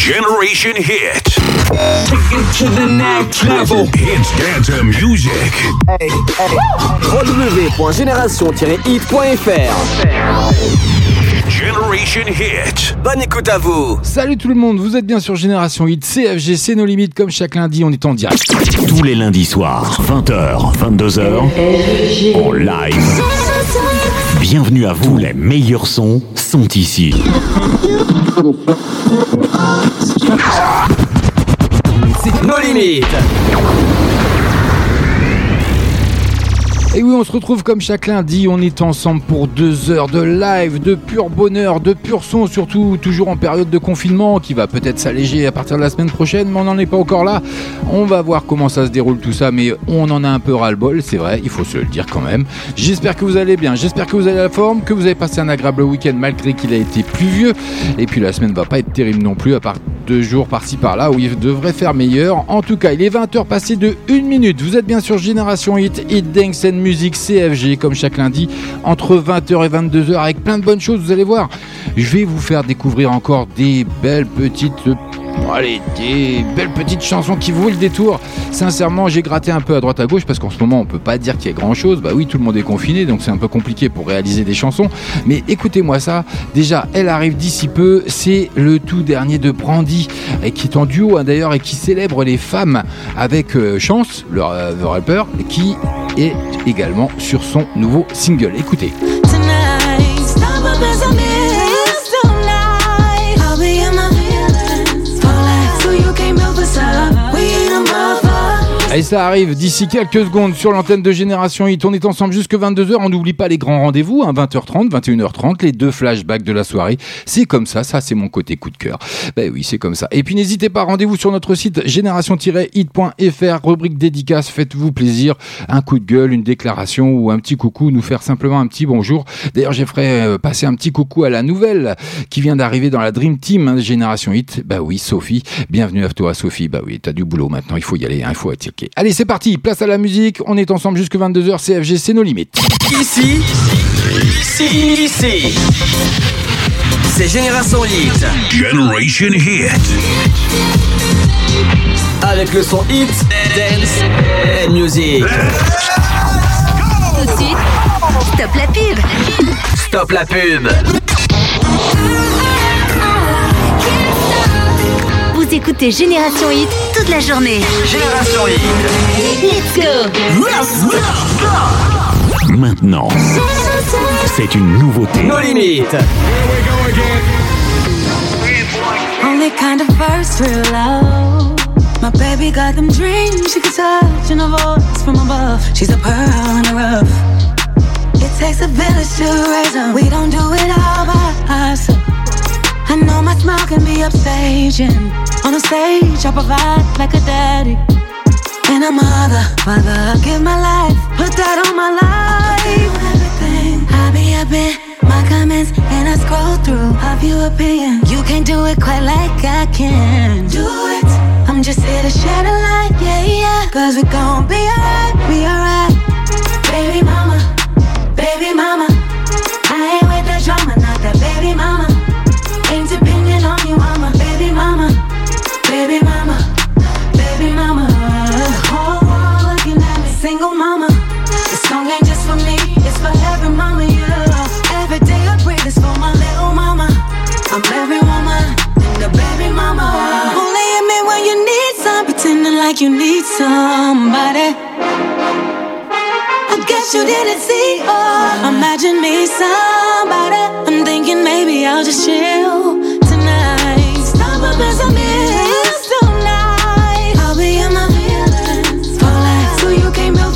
Generation Hit. Take it to the next level. Hits dance music. www.génération-hit.fr Generation Hit. Bonne écoute à vous Salut tout le monde, vous êtes bien sur Génération Hit, CFG, c'est nos limites, comme chaque lundi, on est en direct. Tous les lundis soirs, 20h, 22h, en live. Bienvenue à vous, les meilleurs sons sont ici. Nos limites Et oui, on se retrouve comme chaque lundi, on est ensemble pour deux heures de live, de pur bonheur, de pur son, surtout toujours en période de confinement, qui va peut-être s'alléger à partir de la semaine prochaine, mais on n'en est pas encore là. On va voir comment ça se déroule tout ça, mais on en a un peu ras-le-bol, c'est vrai, il faut se le dire quand même. J'espère que vous allez bien, j'espère que vous avez la forme, que vous avez passé un agréable week-end malgré qu'il a été pluvieux, et puis la semaine va pas être terrible non plus, à part deux jours par-ci par-là où il devrait faire meilleur. En tout cas, il est 20h passé de 1 minute. Vous êtes bien sur Génération Hit, Hit Dance and Music CFG, comme chaque lundi, entre 20h et 22h, avec plein de bonnes choses, vous allez voir. Je vais vous faire découvrir encore des belles petites allez, des belles petites chansons qui vous le détour. Sincèrement, j'ai gratté un peu à droite à gauche parce qu'en ce moment, on peut pas dire qu'il y ait grand chose. Bah oui, tout le monde est confiné, donc c'est un peu compliqué pour réaliser des chansons. Mais écoutez-moi ça. Déjà, elle arrive d'ici peu. C'est le tout dernier de Brandy, qui est en duo hein, d'ailleurs et qui célèbre les femmes avec euh, Chance, le, euh, le rapper, qui est également sur son nouveau single. Écoutez. Et ça arrive d'ici quelques secondes sur l'antenne de Génération Hit. On est ensemble jusque 22h. On n'oublie pas les grands rendez-vous, hein, 20h30, 21h30, les deux flashbacks de la soirée. C'est comme ça, ça c'est mon côté coup de cœur. Ben oui, c'est comme ça. Et puis n'hésitez pas, rendez-vous sur notre site génération-hit.fr, rubrique dédicace. Faites-vous plaisir. Un coup de gueule, une déclaration ou un petit coucou, nous faire simplement un petit bonjour. D'ailleurs, j'ai ferai euh, passer un petit coucou à la nouvelle qui vient d'arriver dans la Dream Team hein, Génération Hit. Bah oui, Sophie. Bienvenue à toi, Sophie. Bah oui, t'as du boulot maintenant. Il faut y aller, hein, il faut Allez, c'est parti. Place à la musique. On est ensemble jusque 22h. CFG, c'est nos limites. Ici, ici, ici C'est Génération Hit Generation Hit. avec le son Hit, Dance and Music. Tout de suite, stop la pub. Stop la pub Vous écoutez Génération Hit toute la journée. Génération Hit Let's go Maintenant, c'est une nouveauté. Nos limites Only kind of first real love. My baby got them dreams she could touch and a voice from above. She's a pearl in the rough. It takes a village to raise her. We don't do it all by ourselves. I know my smile can be upstaging. On the stage, I provide like a daddy. And a mother, father, I give my life, put that on my life. Everything, I be up in my comments and I scroll through a few opinions. You can't do it quite like I can. Do it. I'm just here to shed a light, yeah, yeah. Cause we gon' be alright, be alright. Baby mama, baby mama. Imagine me somebody. I'm thinking maybe I'll just chill tonight. Stop up I. I'll be in my feelings. So you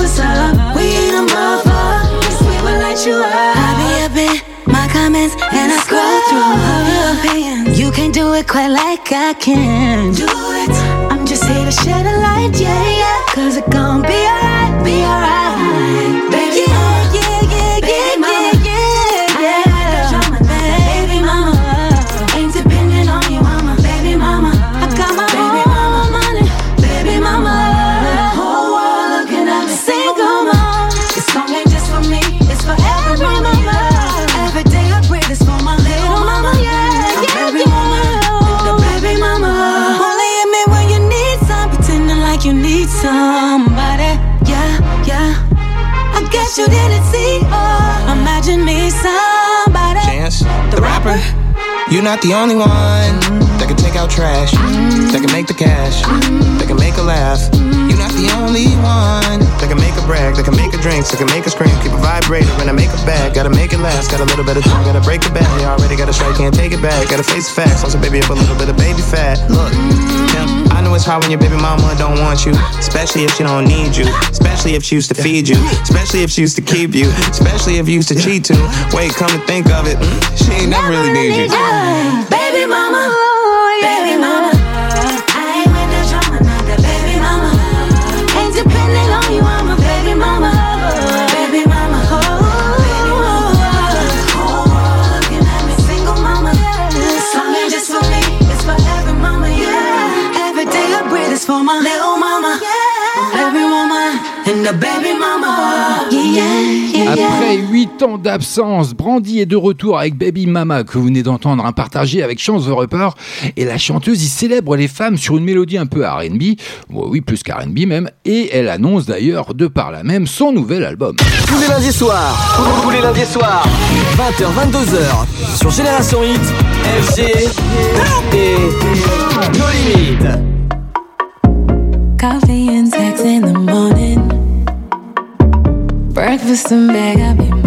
some. We ain't a. We will light you up. I'll be up in my comments and I scroll through all your opinions. You can't do it quite like I can. Do it. I'm just here to shed a light, yeah, yeah. Cause it gon' be alright, be alright. You're not the only one that can take out trash, that can make the cash, that can make a laugh. The only one that can make a brag, that can make a drink, that can make a scream, keep a vibrator, and I make a bag. Gotta make it last, got a little bit of time, gotta break it back. You already got a strike, can't take it back. Gotta face the facts, also baby up a little bit of baby fat. Look, yeah, I know it's hard when your baby mama don't want you, especially if she don't need you, especially if she used to feed you, especially if she used to keep you, especially if you used to cheat too. Wait, come to think of it, she ain't never really need you. 8 ans d'absence, Brandy est de retour avec Baby Mama que vous venez d'entendre, un partagé avec Chance the Rapper. Et la chanteuse y célèbre les femmes sur une mélodie un peu R&B, Bon, oui plus qu'R&B même, et elle annonce d'ailleurs de par là même son nouvel album. Tous les lundis soirs, tous- les lundis soirs, 20h, 22h, sur Génération Hit, FG et No Limites. Coffee and sex in the morning. Breakfast in bed, I be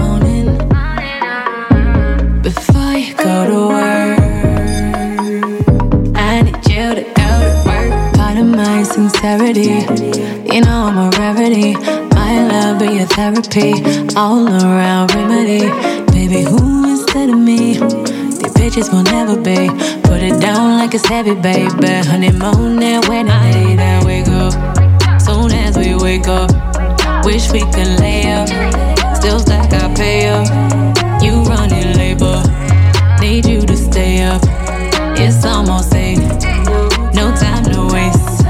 wish we could lay up. Still stack our pay up. It's almost eight, no time to waste.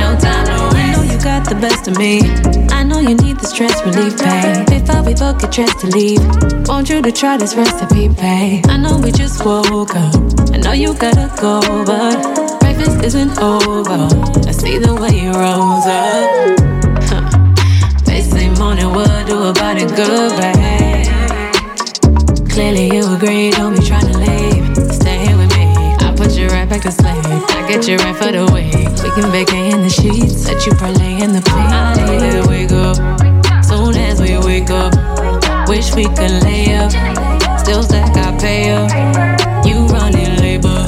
No time to waste. I know you got the best of me. I know you need the stress relief, babe. Before we both get dressed to leave, want you to try this recipe, babe. I know we just woke up. I know you gotta go, but breakfast isn't over. I see the way you rose up. Morning, what do about it, good, babe? Clearly you agree, don't be trying to leave. Back to. I get you right for the week. We can vacay in the sheets, let you parlay in the plane. I need to wake up. Soon as we wake up, wish we could lay up. Still stack our pay up. You running labor,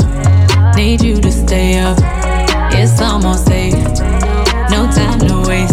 need you to stay up. It's almost eight. No time to waste.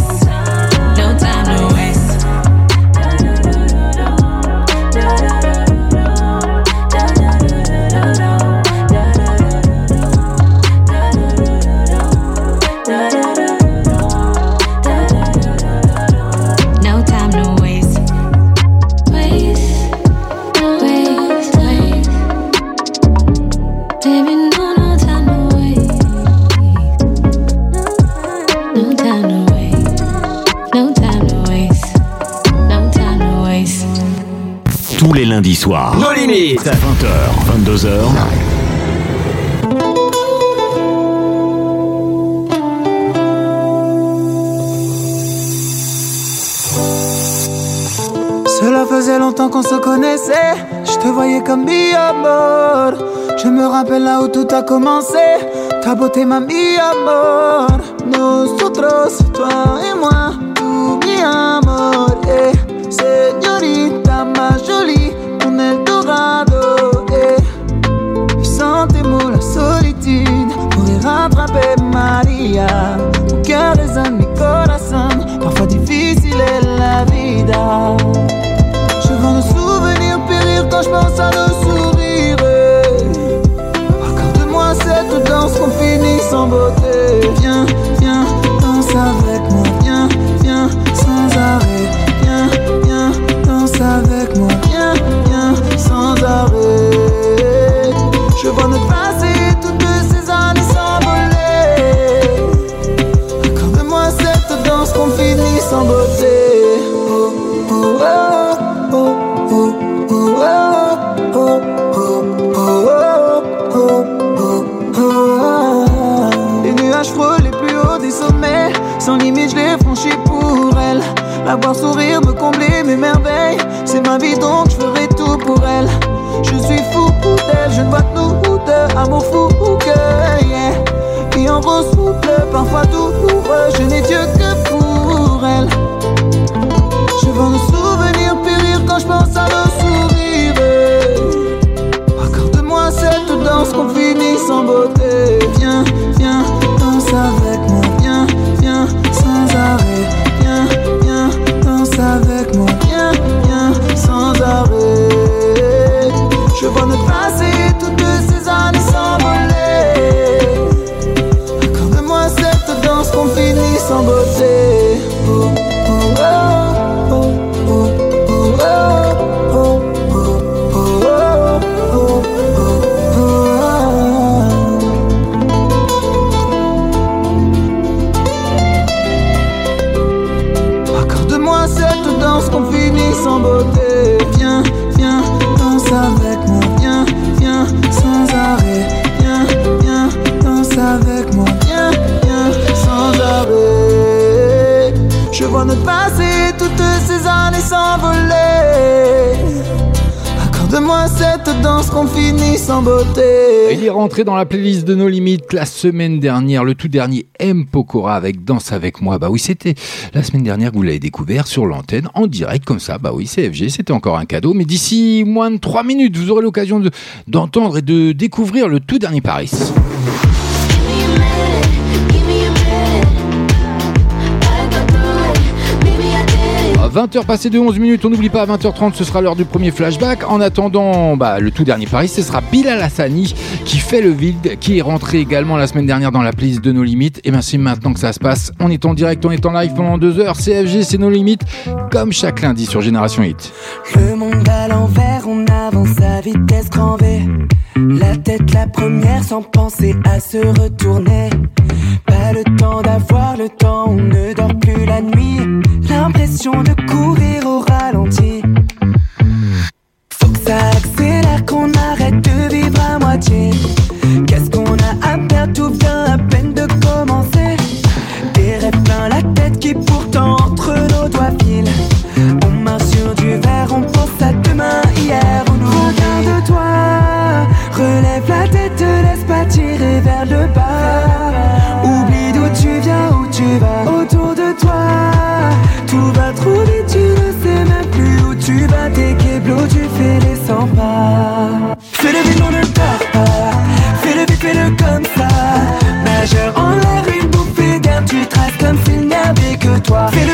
Les lundis soirs, No Limites. 20h, 22h. Cela faisait longtemps qu'on se connaissait. Je te voyais comme mi amor. Je me rappelle là où tout a commencé. Ta beauté m'a mis amor. Nosotros, toi et moi, Maria. Mon cœur résonne, mi corazón. Parfois difficile est la vida. Je vois nos souvenirs périr quand je pense à nos sourires. Accorde-moi cette danse qu'on finit sans beauté. Amour fou que yeah. Vie en rose souple, parfois douloureux, je n'ai Dieu que pour elle. Je vois nos souvenirs périr quand je pense à nos sourires. Accorde-moi cette danse qu'on finit sans beauté. Il est rentré dans la playlist de nos limites la semaine dernière, le tout dernier M Pokora avec Danse avec moi. Bah oui, c'était la semaine dernière que vous l'avez découvert sur l'antenne en direct comme ça. Bah oui, CFG, c'était encore un cadeau. Mais d'ici moins de 3 minutes, vous aurez l'occasion de- d'entendre et de découvrir le tout dernier Paris. 20h passées de 11 minutes, on n'oublie pas à 20h30 ce sera l'heure du premier flashback. En attendant, bah, le tout dernier Paris, ce sera Bilal Hassani qui fait le vide, qui est rentré également la semaine dernière dans la playlist de nos limites. Et bien c'est maintenant que ça se passe. On est en direct, on est en live pendant deux heures. CFG, c'est nos limites, comme chaque lundi sur Génération Hit. Le monde à l'envers, on avance à vitesse grand V. La tête la première sans penser à se retourner. Pas le temps d'avoir le temps, on ne dort plus la nuit. De courir au ralenti. Faut que ça accélère, qu'on arrête de vivre à moitié. Keblos, tu fais les 100 pas. Fais le vide, on ne dort pas. Fais le vite, fais-le comme ça. Nageur en l'air, une bouffée d'air, tu traces comme s'il n'y avait que toi. Fais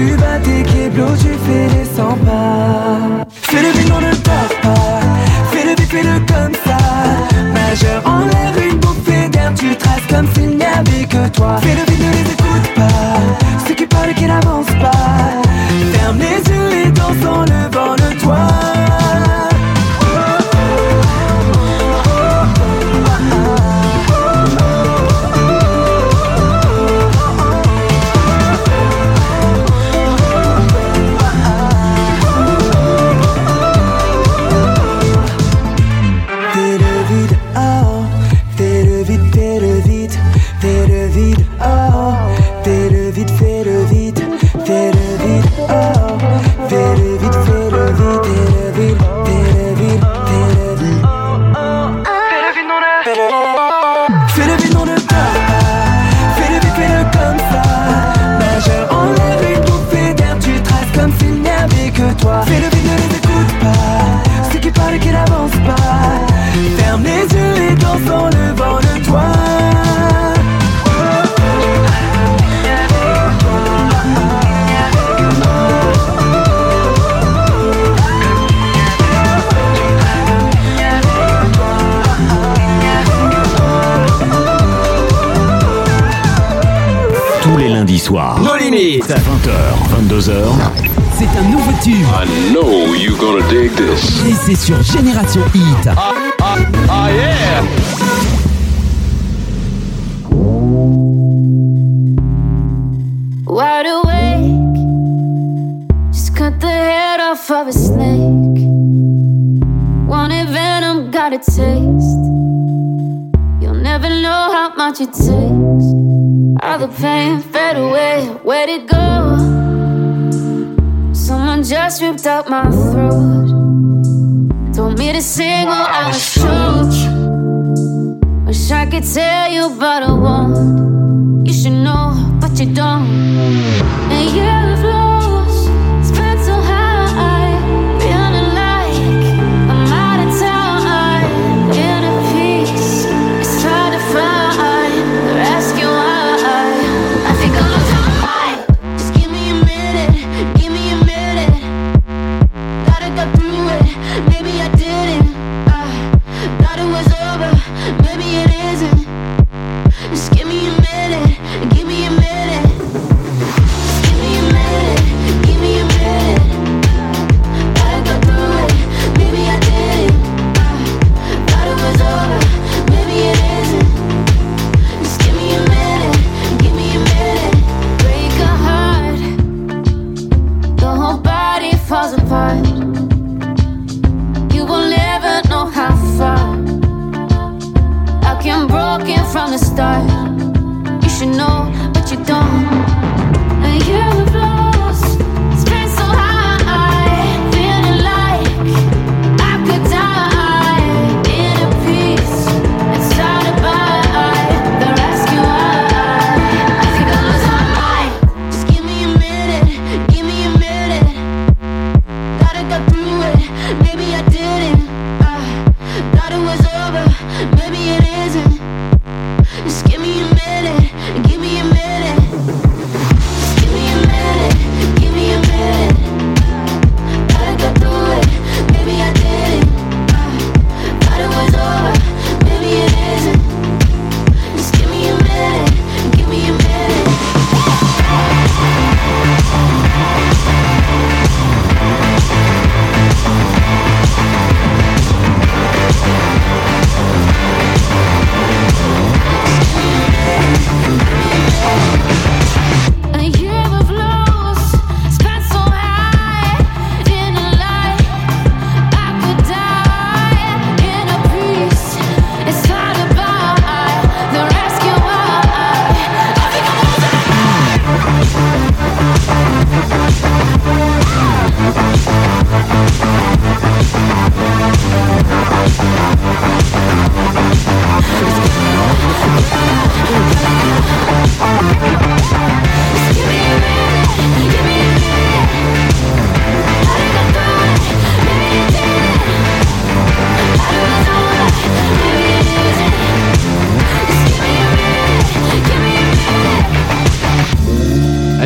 tu vas. Tes keblos, tu fais les 100 pas. Fais le vide, on ne dort pas. Fais le vite, fais-le comme ça. Majeur soirs. Nos limites. 20h, 22h. C'est un nouveau tube. I know you're gonna dig this. Et c'est sur Génération Hit. Ah, ah, ah yeah Wide awake, just cut the head off of a snake. Wanted venom, got a much. All the pain fed away, where'd it go? Someone just ripped out my throat. Told me to sing while I was choked. Wish I could tell you, but I won't. You should know, but you don't. And you've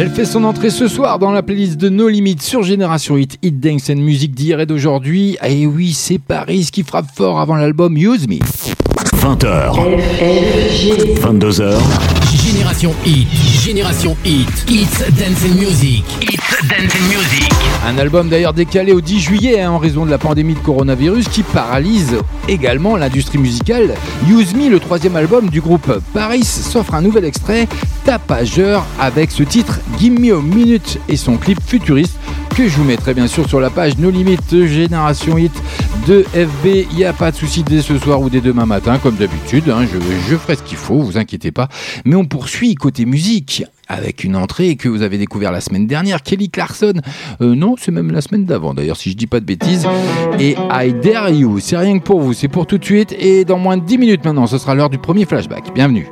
Elle fait son entrée ce soir dans la playlist de No Limites sur Génération Hit, Hit Dance and Music d'hier et d'aujourd'hui. Et oui, c'est Paris qui frappe fort avant l'album Use Me. 20h, 22h. Génération Hit. Génération Hit. It's Dance and Music. It's Dance and Music. Un album d'ailleurs décalé au 10 juillet hein, en raison de la pandémie de coronavirus qui paralyse également l'industrie musicale. Use Me, le troisième album du groupe Paris, s'offre un nouvel extrait tapageur avec ce titre Give Me a Minute et son clip futuriste que je vous mettrai bien sûr sur la page No Limites Génération Hit de FB. Il n'y a pas de souci dès ce soir ou dès demain matin, comme d'habitude. hein, je, ferai ce qu'il faut, vous inquiétez pas. Mais on poursuit côté musique avec une entrée que vous avez découvert la semaine dernière, Kelly Clarkson. Euh, non, c'est même la semaine d'avant d'ailleurs, si je dis pas de bêtises. Et I Dare You, c'est rien que pour vous, c'est pour tout de suite. Et dans moins de 10 minutes maintenant, ce sera l'heure du premier flashback. Bienvenue.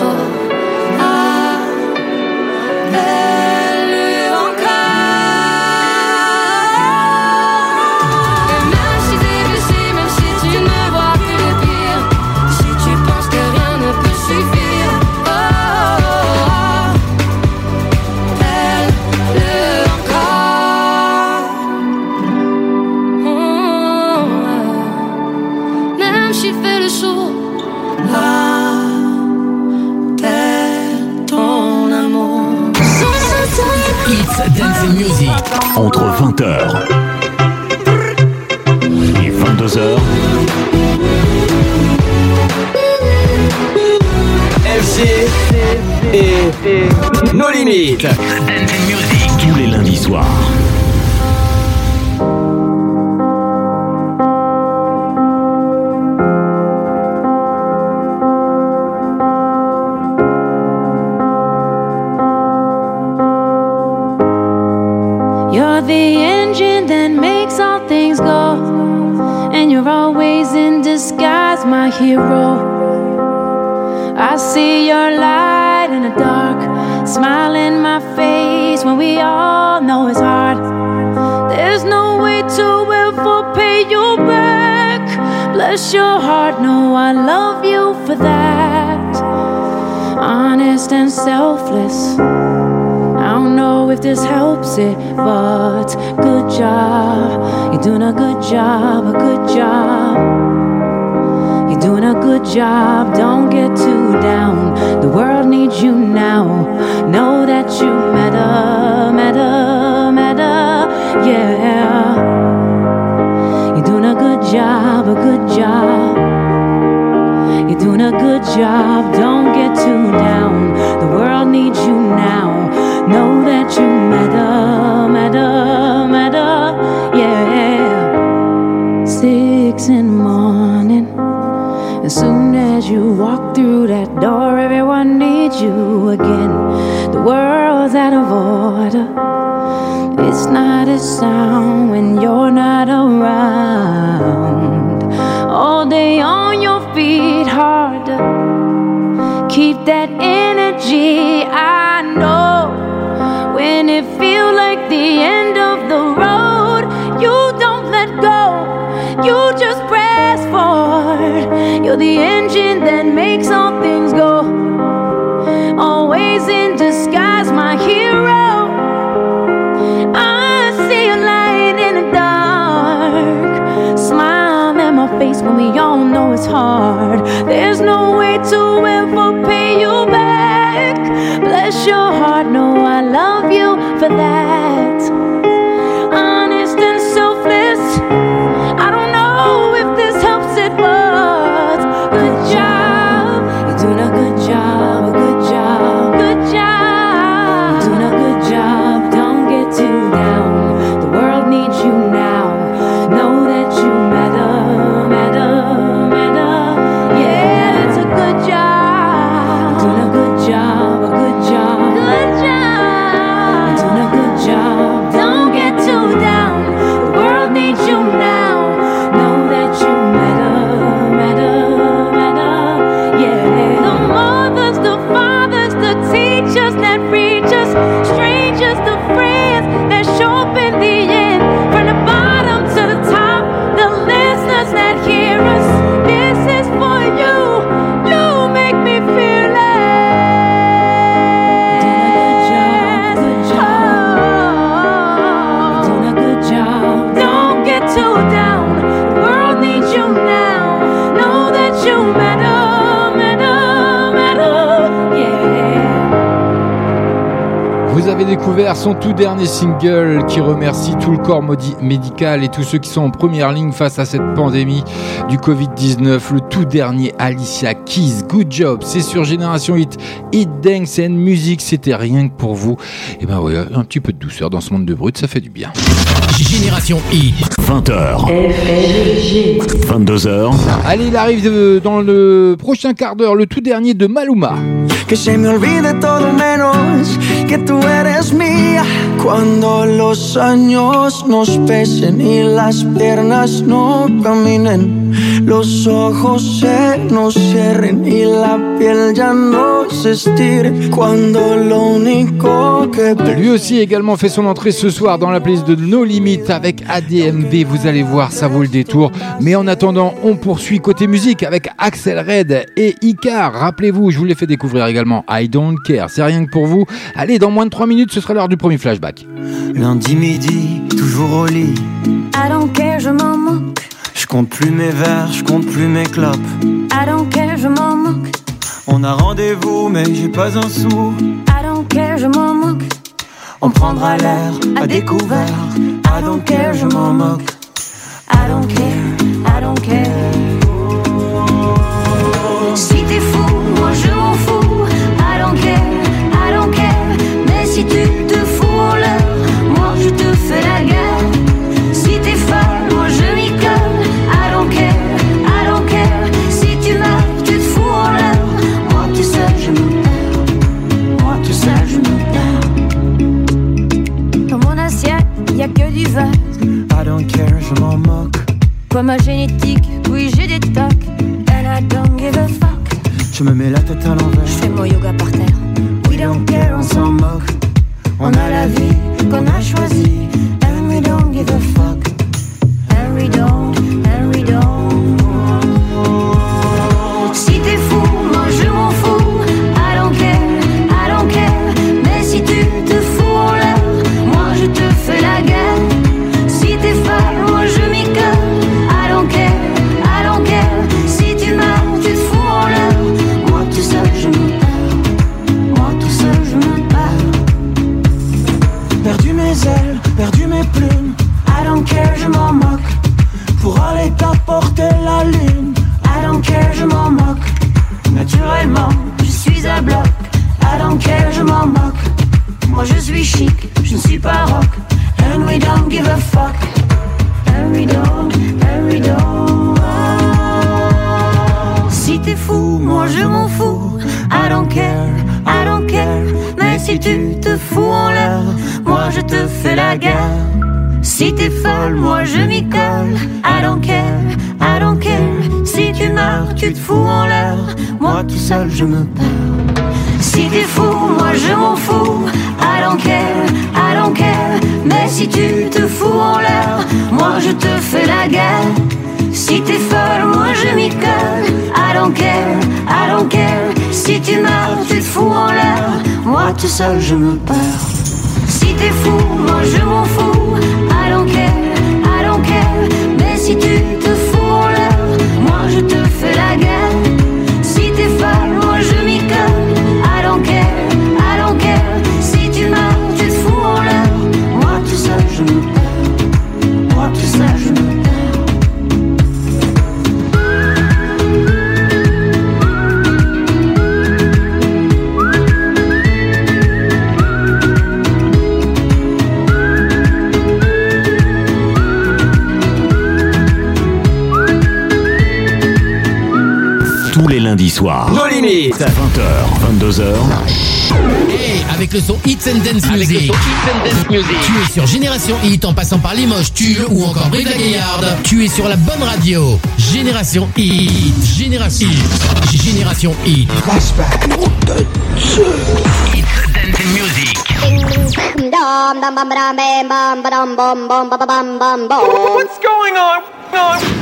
soul. découvert son tout dernier single qui remercie tout le corps médical et tous ceux qui sont en première ligne face à cette pandémie du Covid-19. Le tout dernier Alicia Keys, Good Job, c'est sur Génération Hit, Hit Dance and Music, c'était rien que pour vous. Et ben ouais, un petit peu de douceur dans ce monde de brut, ça fait du bien. Génération Hit, 20h. 22h. Allez, il arrive euh, dans le prochain quart d'heure, le tout dernier de Maluma. Que que tú eres mía. Cuando los años nos pesen y las piernas no caminen Los ojos se nos cierren y la piel ya no se cuando. Lui aussi également fait son entrée ce soir dans la playlist de No Limit avec ADMV. Vous allez voir, ça vaut le détour. Mais en attendant, on poursuit côté musique avec Axel Red et Icar. Rappelez-vous, je vous l'ai fait découvrir également I Don't Care. C'est rien que pour vous. Allez, dans moins de 3 minutes, ce sera l'heure du premier flashback. Lundi midi, toujours au lit. I don't care, je m'en moque compte plus mes verres, je compte plus mes clopes. I don't care, je m'en moque? On a rendez-vous, mais j'ai pas un sou. I don't care, je m'en moque? On prendra l'air à découvert. I don't care, je m'en moque? I don't care, I don't care. Si t'es fou, moi je m'en fous. Que. I don't care, je m'en moque. Quoi ma génétique, oui j'ai des tocs. And I don't give a fuck. Je me mets la tête à l'envers. Je fais mon yoga par terre. We don't care, on s'en moque. On a la vie qu'on a choisie. And we don't give a fuck. And we don't, Moi je suis chic, je ne suis pas rock. And we don't give a fuck. And we don't, and we don't. Si t'es fou, moi je m'en fous. I don't care, I don't care. Mais si tu te fous en l'air, moi je te fais la guerre. Si t'es folle, moi je m'y colle. I don't care, I don't care. Si tu meurs, tu te fous en l'air. Moi tout seul je me perds. Si t'es fou, moi je m'en fous. I don't care, I. Mais si tu te fous en l'air, moi je te fais la guerre. Si t'es folle, moi je m'y colle. I don't care, I. Si tu meurs, tu te fous en l'air. Moi tout seul je me perds. Si t'es fou, moi je m'en fous. I don't care, I don't care. Mais si tu te Tous les lundis soirs. Nos limites. 20h, 22h. Avec le son Hits and Dance Music. Tu es sur Génération Hit en passant par Limoges, Tulle ou encore Brive la Gaillarde. Tu es sur la bonne radio. Génération Hit. Génération Hit. Génération Hit. Flashback. Hits Dance Music. What's going on?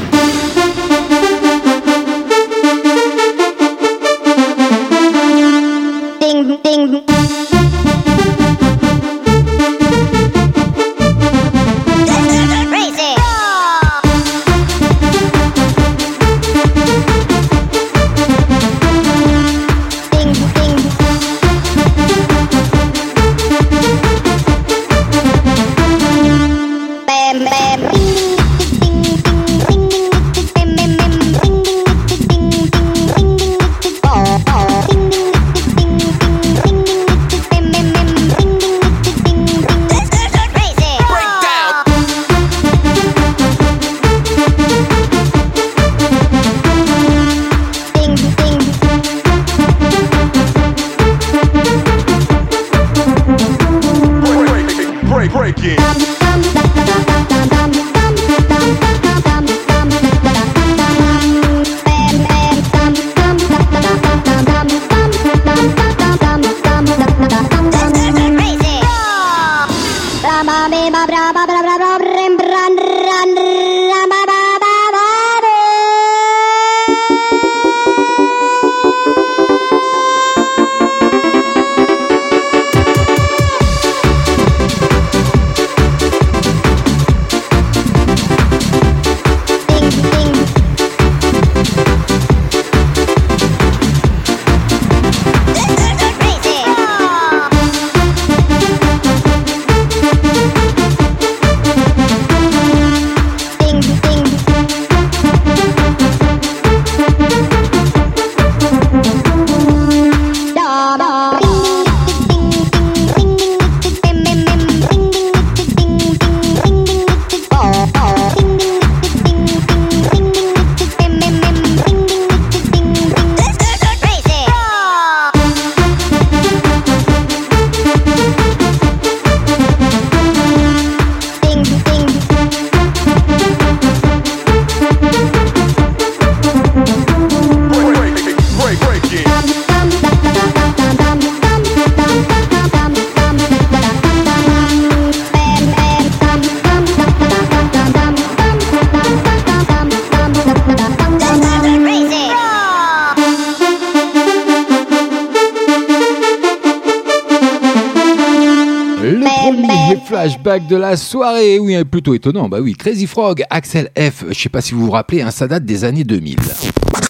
Flashback de la soirée. Oui, plutôt étonnant. Bah oui, Crazy Frog, Axel F. Je sais pas si vous vous rappelez, hein, ça date des années 2000.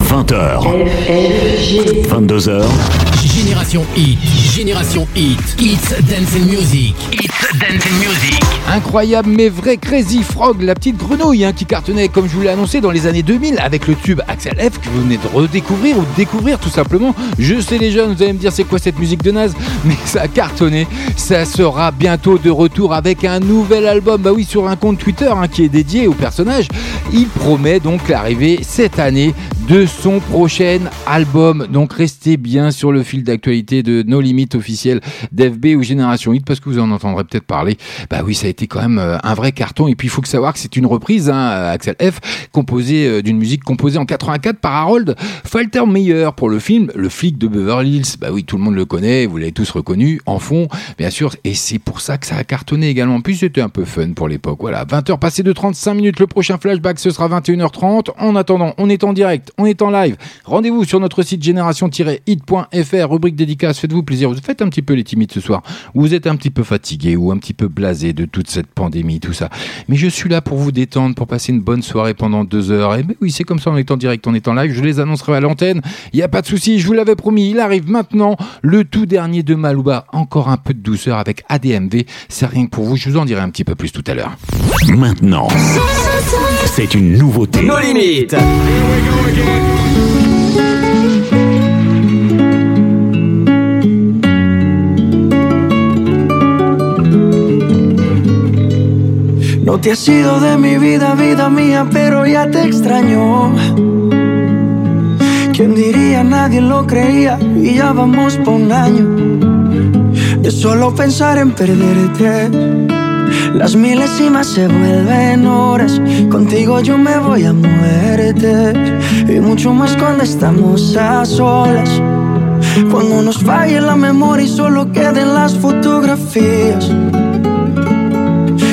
20h. 22h. Génération Hit, Génération Hit, It's Dancing Music, It's Dancing Music. Incroyable mais vrai Crazy Frog, la petite grenouille hein, qui cartonnait comme je vous l'ai annoncé dans les années 2000 avec le tube Axel F que vous venez de redécouvrir ou de découvrir tout simplement. Je sais les jeunes, vous allez me dire c'est quoi cette musique de naze, mais ça a cartonné. Ça sera bientôt de retour avec un nouvel album. Bah oui, sur un compte Twitter hein, qui est dédié au personnage. Il promet donc l'arrivée cette année de son prochain album. Donc restez bien sur le fil d'actualité de nos limites officielles d'FB ou Génération Hit parce que vous en entendrez peut-être parler. Bah oui, ça a été quand même euh, un vrai carton. Et puis il faut que savoir que c'est une reprise, hein, Axel F, composée euh, d'une musique composée en 84 par Harold Faltermeyer pour le film Le flic de Beverly Hills. Bah oui, tout le monde le connaît, vous l'avez tous reconnu en fond, bien sûr. Et c'est pour ça que ça a cartonné également. Plus, c'était un peu fun pour l'époque. Voilà, 20h passées de 35 minutes. Le prochain flashback, ce sera 21h30. En attendant, on est en direct, on est en live. Rendez-vous sur notre site génération-hit.fr, rubrique dédicace. Faites-vous plaisir. Vous faites un petit peu les timides ce soir. Vous êtes un petit peu fatigué ou un petit peu blasé de toute cette pandémie, tout ça. Mais je suis là pour vous détendre, pour passer une bonne soirée pendant deux heures. Et mais oui, c'est comme ça, on est en direct, on est en live. Je les annoncerai à l'antenne. Il n'y a pas de souci, je vous l'avais promis. Il arrive maintenant le tout dernier de Malouba. Encore un peu de douceur avec ADMV. C'est rien que pour vous. Je vous en dirai un petit peu plus tout à l'heure. Maintenant, c'est une nouveauté. Nos limites. No te has ido de mi vida, vida mía, pero ya te extraño. ¿Quién diría? Nadie lo creía y ya vamos por un año. Solo pensar en perderte. Las milésimas se vuelven horas. Contigo yo me voy a muerte. Y mucho más cuando estamos a solas. Cuando nos falle la memoria y solo queden las fotografías.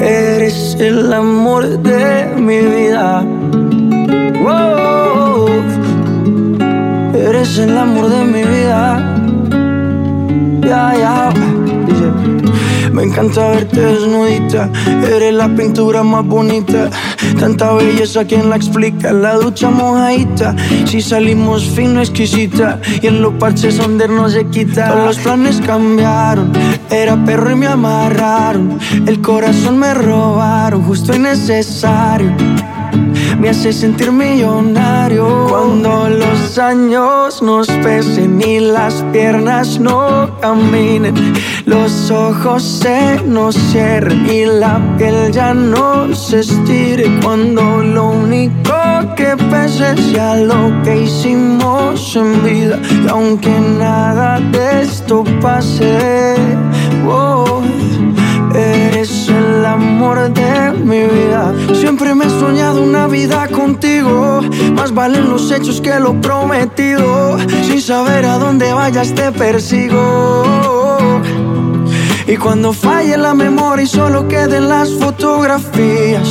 eres el amor de mi vida. Oh, eres el amor de mi vida. Ya, ya. Dice, Me encanta verte desnudita. Eres la pintura más bonita. Tanta belleza, ¿quién la explica? La ducha mojadita. Si salimos fino, exquisita. Y en los parches donde no se quita. Todos los planes cambiaron. Era perro y me amarraron. El corazón me robaron, justo y necesario. Me hace sentir millonario cuando los años nos pesen y las piernas no caminen. Los ojos se nos cierren y la piel ya no se estire. Cuando lo único que pese sea lo que hicimos en vida. Y aunque nada de esto pase, oh, amor de mi vida. Siempre me he soñado una vida contigo. Más valen los hechos que lo prometido. Sin saber a dónde vayas te persigo. Y cuando falle la memoria y solo queden las fotografías.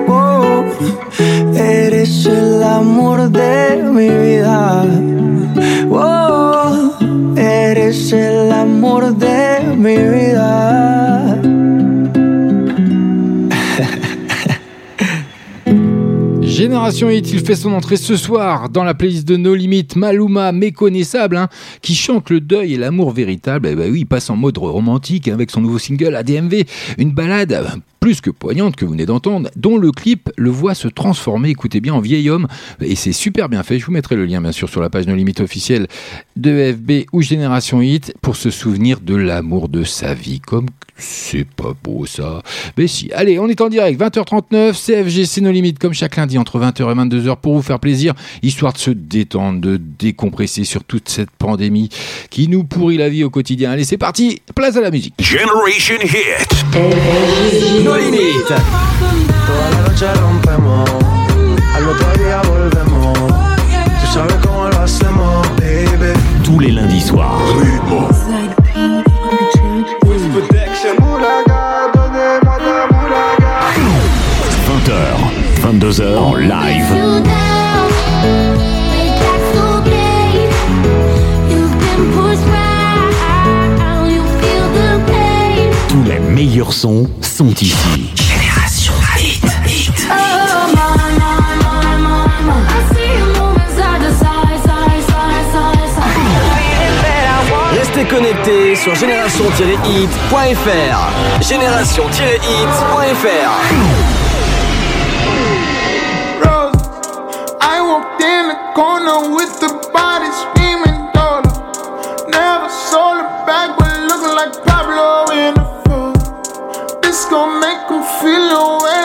Génération Hit, il fait son entrée ce soir dans la playlist de No Limites, Maluma, méconnaissable, hein, qui chante le deuil et l'amour véritable. Eh ben oui, il passe en mode romantique hein, avec son nouveau single ADMV, une balade plus que poignante que vous venez d'entendre, dont le clip le voit se transformer, écoutez bien, en vieil homme. Et c'est super bien fait. Je vous mettrai le lien, bien sûr, sur la page No Limite officielle de FB ou Génération Hit pour se souvenir de l'amour de sa vie. Comme c'est pas beau ça. Mais si, allez, on est en direct, 20h39, CFG, c'est nos limites, comme chaque lundi entre 20h et 22h pour vous faire plaisir, histoire de se détendre, de décompresser sur toute cette pandémie qui nous pourrit la vie au quotidien. Allez, c'est parti, place à la musique. Generation Hit. No limites. Toda la noche rompemos, al otro día volvemos. Tú sabes cómo lo hacemos, baby. Tous les lundis soirs. 20h, 22h en live. Meilleurs sons sont ici. Génération Hit. Hit. Restez connectés sur génération-hit.fr. Génération-hit.fr. Rose. I walked in the corner with gonna make them feel way.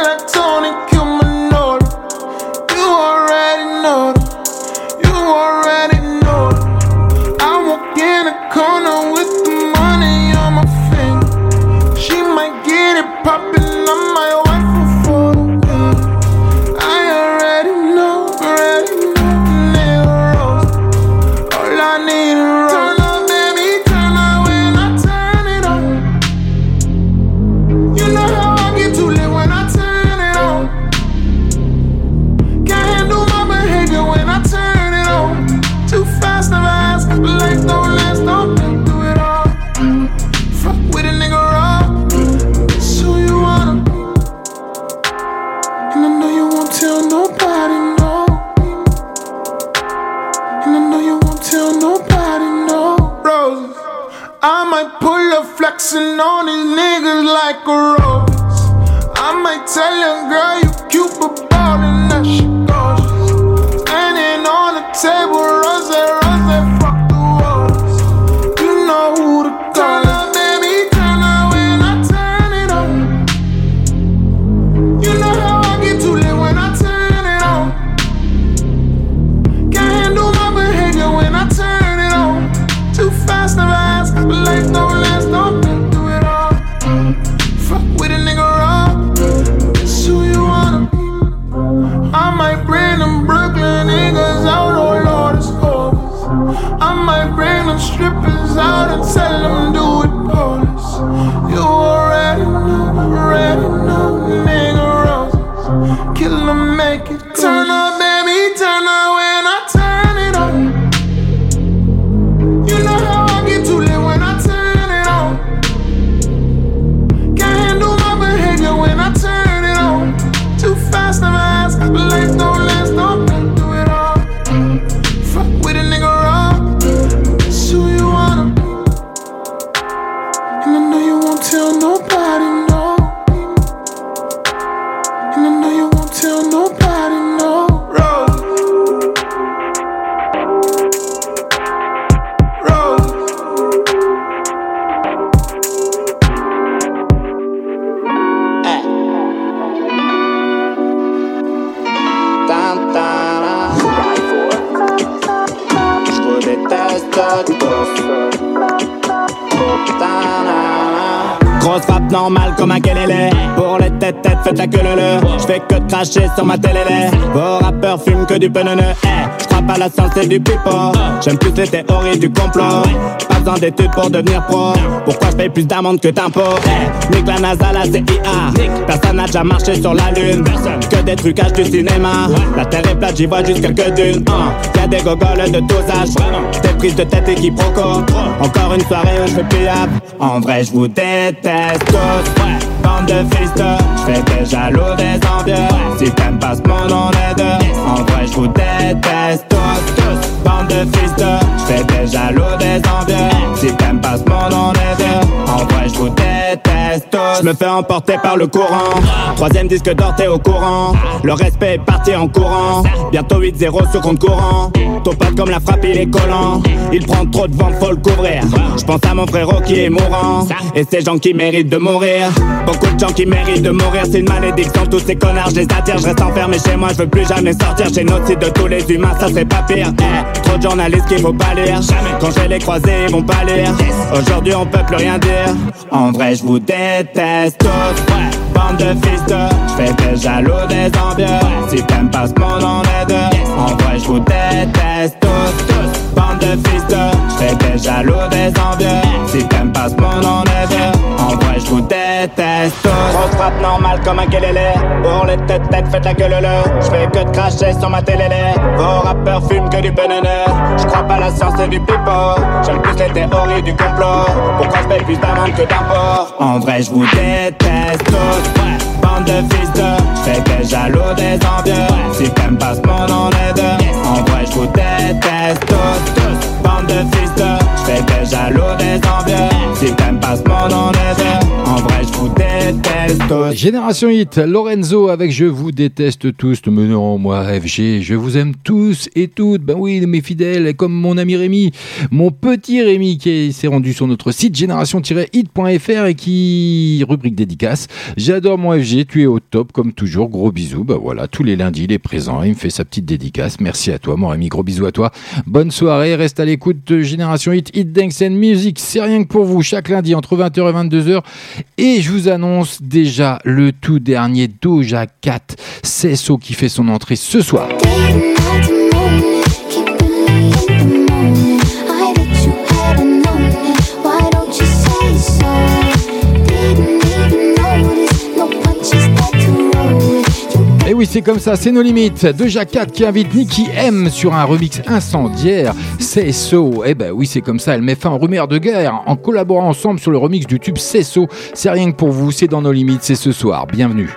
Sur ma télé Vos rappeurs fument que du penene eh, frappe à la et du pipo J'aime plus les théories du complot. Pas besoin d'études pour devenir pro. Pourquoi je paye plus d'amende que d'impôts? Eh, Nique la NASA, la CIA Personne n'a déjà marché sur la lune. Que des trucages du cinéma. La terre est plate, j'y vois juste quelques dunes uh. Y'a des gogoles de tous âges. Des prises de tête et quiproquos Encore une soirée où je fais En vrai je vous déteste tous Bande de de J'fais des jaloux, des envieux Si t'aimes pas ce monde on est deux En vrai je vous déteste tous tous Bande de de J'fais des jaloux, des envieux Si t'aimes pas ce monde on est deux En vrai je vous déteste tous Je me fais emporter par le courant. Troisième disque d'or, t'es au courant. Le respect est parti en courant. Bientôt 8-0 sur compte courant. Ton pote comme la frappe, il est collant. Il prend trop de vent, faut le couvrir. Je pense à mon frérot qui est mourant. Et ces gens qui méritent de mourir. Beaucoup de gens qui méritent de mourir, c'est une malédiction. Tous ces connards, je les attire. Je reste enfermé chez moi, je veux plus jamais sortir. Génocide de tous les humains, ça c'est pas pire. Eh, trop de journalistes qu'il faut pas lire. Quand je vais les croiser, ils vont pas lire. Aujourd'hui, on peut plus rien dire. En vrai, je vous déteste tous. Bande de fils de, je fais des jaloux des envieux. Si t'aimes pas ce monde, on est deux. En vrai, je vous déteste de fais des jaloux des envieux. Si t'aimes pas ce monde, deux. En vrai, je vous déteste. Grosse frappe normale comme un kelele. Pour les têtes têtes, faites la gueule le. Je fais que de cracher sur ma télé. Vos rappeurs fument que du penene. Je crois pas à la science et du pipeau. J'aime plus les théories du complot. Pourquoi je paye plus d'amende que d'impôts? En vrai, je vous déteste. Bande de fils de, des jaloux des envieux. Tous. Génération Hit, Lorenzo avec Je vous déteste tous. Mais non, moi, FG, je vous aime tous et toutes. Ben oui, mes fidèles, comme mon ami Rémi, mon petit Rémi qui s'est rendu sur notre site génération-hit.fr et qui rubrique dédicace. J'adore mon FG, tu es au top comme toujours. Gros bisous. Ben voilà, tous les lundis, il est présent. Il me fait sa petite dédicace. Merci à toi, mon Rémi. Gros bisous à toi. Bonne soirée. Reste à l'écoute de Génération Hit, Hit Dance and Music. C'est rien que pour vous, chaque lundi entre 20h et 22h. Et je vous annonce déjà le tout dernier Doja Cat. C'est So qui fait son entrée ce soir. Et oui, c'est comme ça, c'est nos limites. Doja Cat qui invite Nicky M sur un remix incendiaire. C'est So. Eh ben oui, c'est comme ça. Elle met fin aux rumeurs de guerre en collaborant ensemble sur le remix du tube C'est So. C'est rien que pour vous, c'est dans nos limites, c'est ce soir. Bienvenue.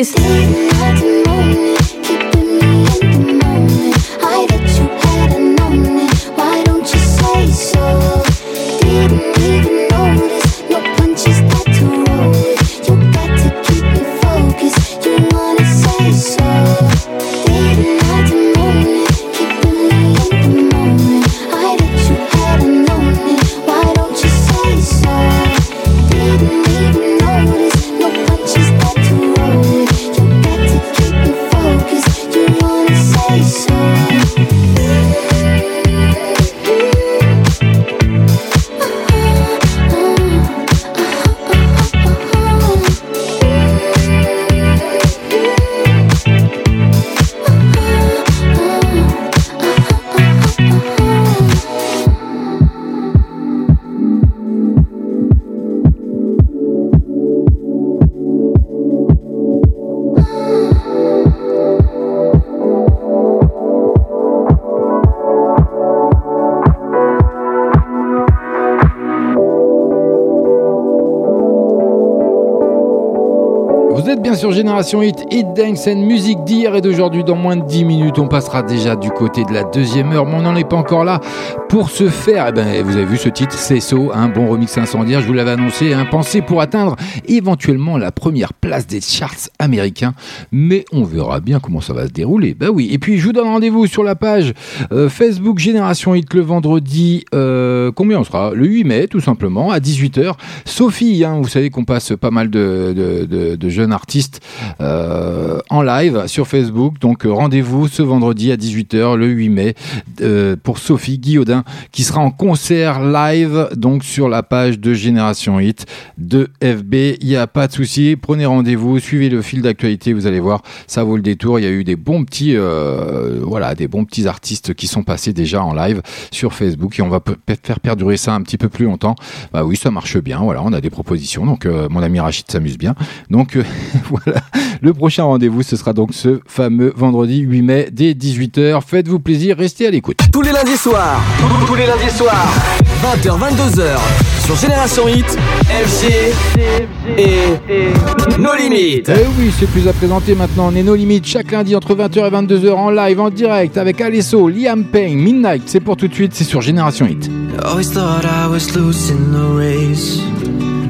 And Génération Hit, Hit Dance and Music d'hier et d'aujourd'hui. Dans moins de 10 minutes, on passera déjà du côté de la deuxième heure, mais on n'en est pas encore là. Pour ce faire, eh ben, vous avez vu ce titre, c'est So, un bon remix incendiaire, je vous l'avais annoncé, un pensé pour atteindre éventuellement la première place des charts américains, mais on verra bien comment ça va se dérouler. Bah oui, et puis je vous donne rendez-vous sur la page euh, Facebook Génération Hit le vendredi, euh, combien on sera? Le 8 mai, tout simplement, à 18h. Sophie, hein, vous savez qu'on passe pas mal de, jeunes artistes euh, en live sur Facebook, donc euh, rendez-vous ce vendredi à 18h, le 8 mai, euh, pour Sophie Guillaudin, qui sera en concert live, donc sur la page de Génération Hit de FB. Il n'y a pas de souci, prenez rendez-vous, suivez le fil d'actualité, vous allez voir, ça vaut le détour. Il y a eu des bons petits, euh, voilà, des bons petits artistes qui sont passés déjà en live sur Facebook et on va peut-être faire perdurer ça un petit peu plus longtemps. Bah oui, ça marche bien. Voilà, on a des propositions. Donc euh, mon ami Rachid s'amuse bien. Donc euh, voilà, le prochain rendez-vous ce sera donc ce fameux vendredi 8 mai dès 18h. Faites-vous plaisir, restez à l'écoute. Tous les lundis soirs, tous les lundis soirs, 20h, 22h, sur Génération Hit, FG et No Limites. Eh oui, c'est plus à présenter maintenant. On est nos limites chaque lundi entre 20h et 22h en live, en direct avec Alesso, Liam Payne, Midnight. C'est pour tout de suite, c'est sur Génération Hit. Always thought I was losing the race.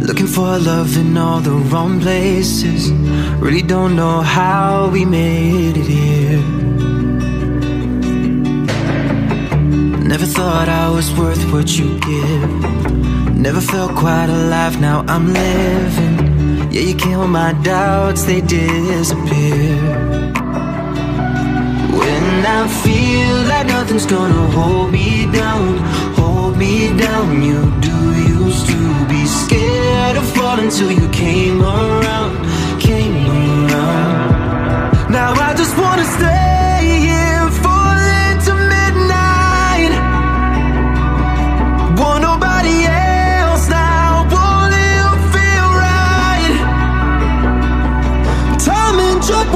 Looking for love in all the wrong places. Really don't know how we made it here. Never thought I was worth what you give. Never felt quite alive, now I'm living. Yeah, you kill my doubts, they disappear. When I feel like nothing's gonna hold me down, me down. You do used to be scared of falling until you came around, came around. Now I just wanna stay here, falling to midnight. Want nobody else now, feel right? Time and drug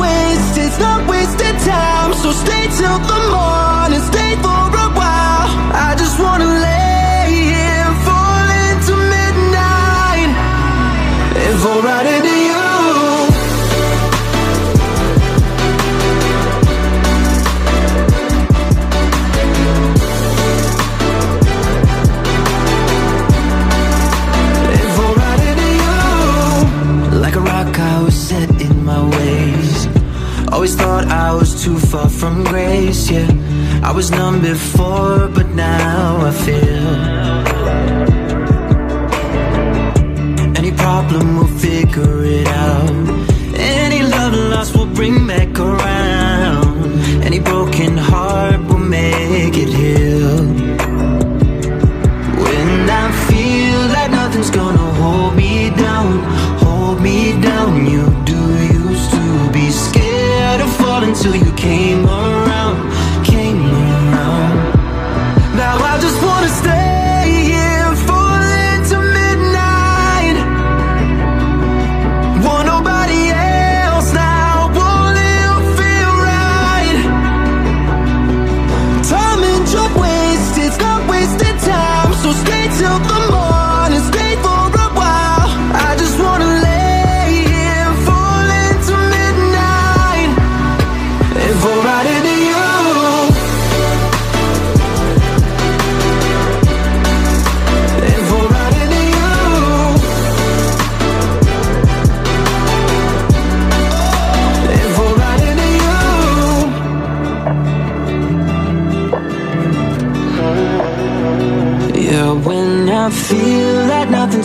it's not wasted time. So stay till the morning, thought I was too far from grace, yeah. I was numb before, but now I feel. Any problem, we'll figure it out. Any love lost, we'll bring back around.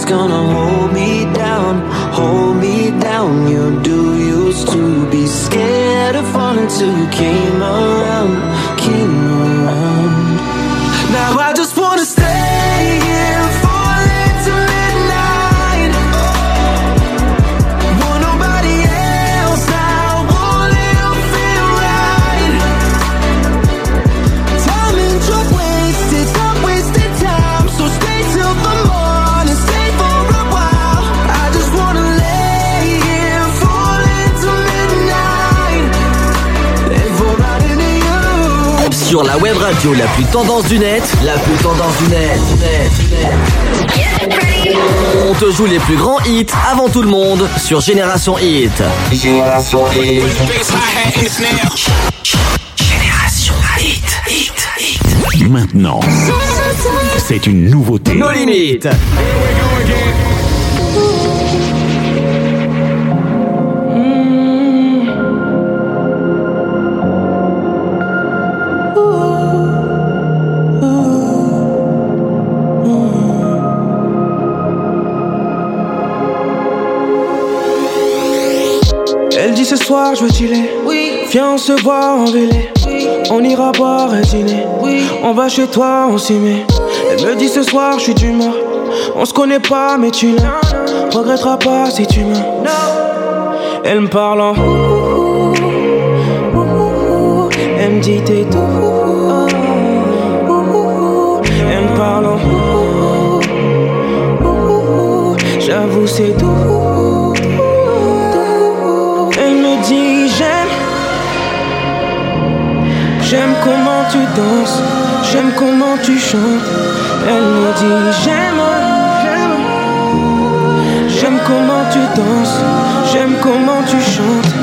Gonna la web radio la plus tendance du net, la plus tendance du net, net, net. On te joue les plus grands hits avant tout le monde sur Génération Hit. Génération Hit. Génération Hit, Hit, Hit. Maintenant, c'est une nouveauté. Nos limites. Soir je veux chiller. Oui. Viens on se voit en vélé. On ira boire dîner. Oui. On va chez toi, on s'y met. Elle me dit ce soir je suis d'humeur. On se connaît pas mais tu l'as. Regretteras pas si tu meurs. Elle me parle en Elle me dit t'es tout. Elle me parle en J'avoue c'est tout. Tu danses J'aime comment tu chantes. Elle me dit j'aime J'aime. J'aime comment tu danses J'aime comment tu chantes.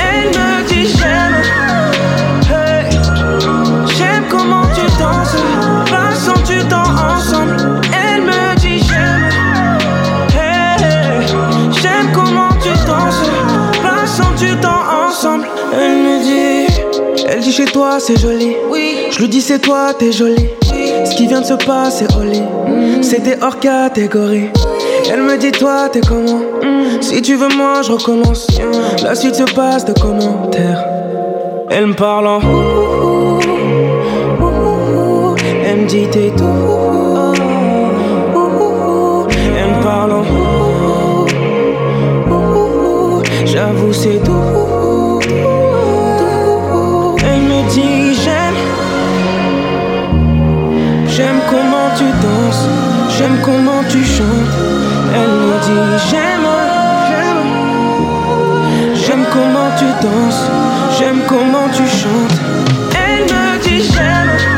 Elle me dit chez toi c'est joli. Oui. Je lui dis c'est toi t'es jolie. Ce qui vient de se passer au lit. C'était hors catégorie. Elle me dit toi t'es comment? Si tu veux moi je recommence. La suite se passe de commentaires. Elle me parle en Elle me dit t'es tout. Elle me parle en J'avoue c'est tout tu danses J'aime comment tu chantes. Elle me dit j'aime J'aime. J'aime comment tu danses J'aime comment tu chantes. Elle me dit j'aime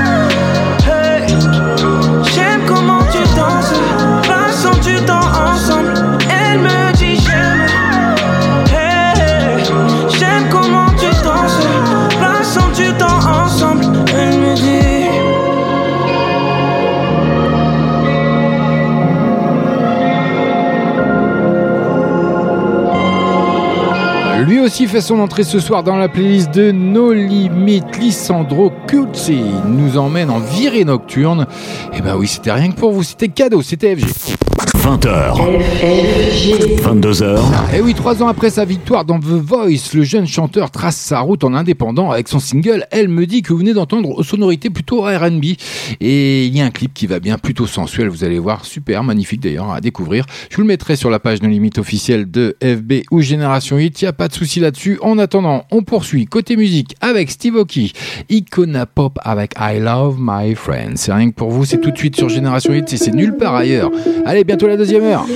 aussi fait son entrée ce soir dans la playlist de No Limit. Lissandro Cuzzi nous emmène en virée nocturne. Et ben oui, c'était rien que pour vous, c'était cadeau, c'était FG. 20h. 22h. Et oui, trois ans après sa victoire dans The Voice, le jeune chanteur trace sa route en indépendant avec son single Elle me dit que vous venez d'entendre aux sonorités plutôt RB. Et il y a un clip qui va bien plutôt sensuel, vous allez voir, super, magnifique d'ailleurs à découvrir. Je vous le mettrai sur la page de limite officielle de FB ou Génération 8, il n'y a pas de souci là-dessus. En attendant, on poursuit côté musique avec Steve Aoki, Icona Pop avec I Love My Friends. C'est rien que pour vous, c'est tout de suite sur Génération 8 et c'est nulle part ailleurs. Allez, bientôt la deuxième heure.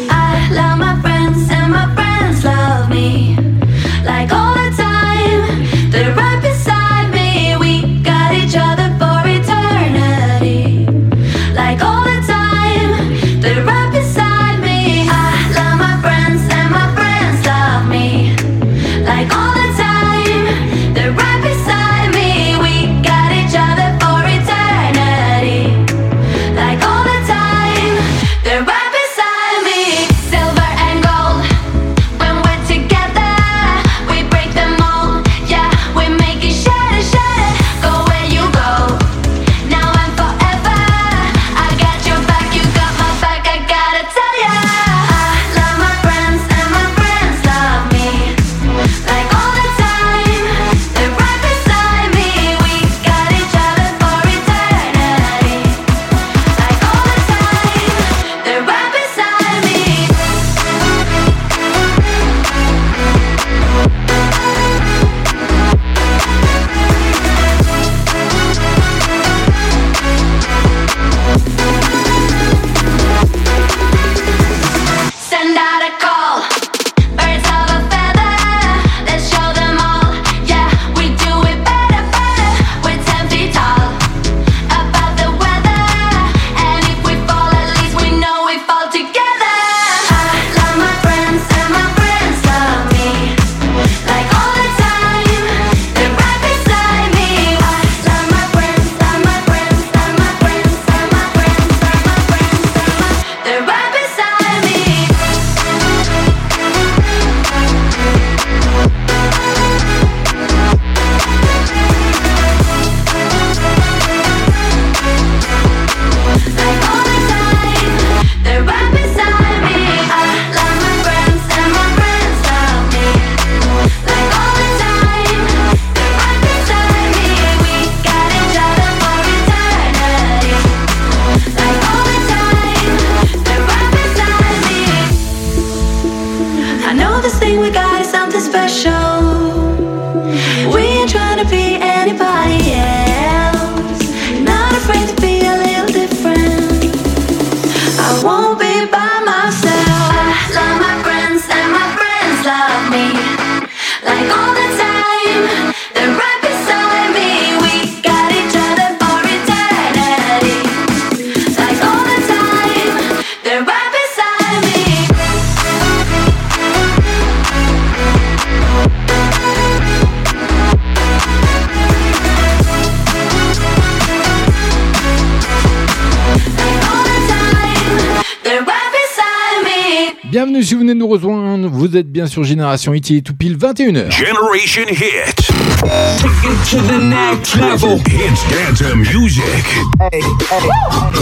Bien sur Génération Hit, il est tout pile 21h. Generation Hit. Take it to the next level. Hits dance music.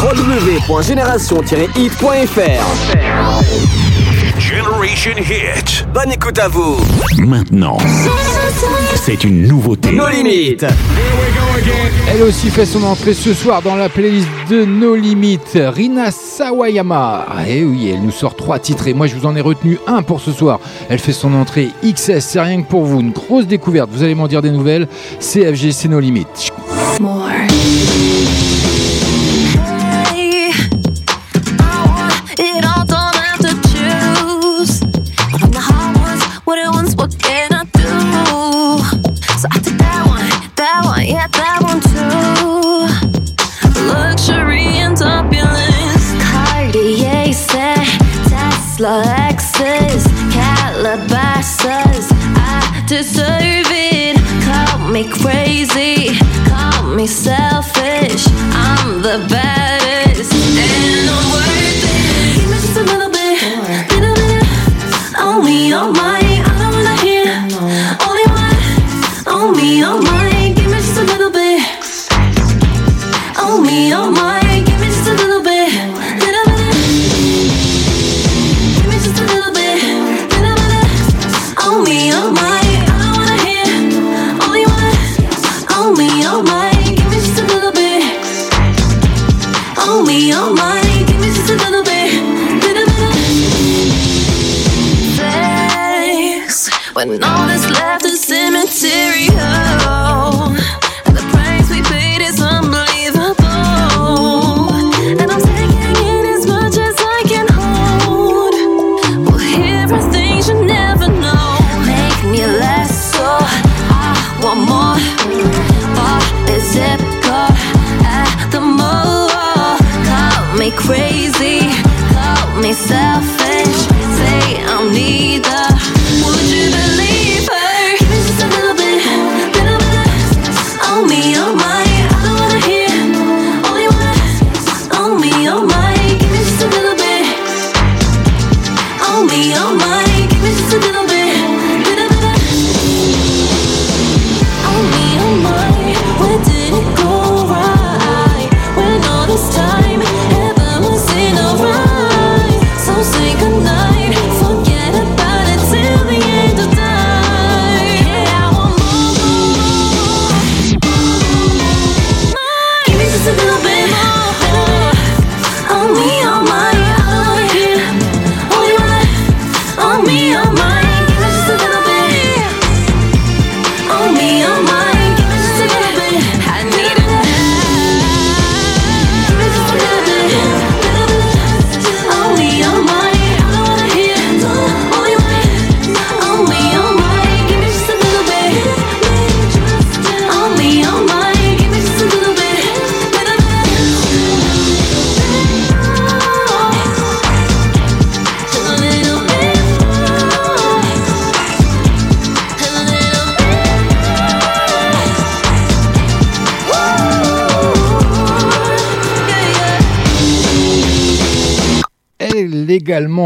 www.génération-hit.fr Generation Hit. Bonne écoute à vous. Maintenant, c'est une nouveauté. Nos limites. Elle aussi fait son entrée ce soir dans la playlist de No Limites, Rina Sawayama. Et oui, elle nous sort trois titres et moi je vous en ai retenu un pour ce soir. Elle fait son entrée XS, c'est rien que pour vous, une grosse découverte. Vous allez m'en dire des nouvelles. CFG, c'est No Limites. More. Myself.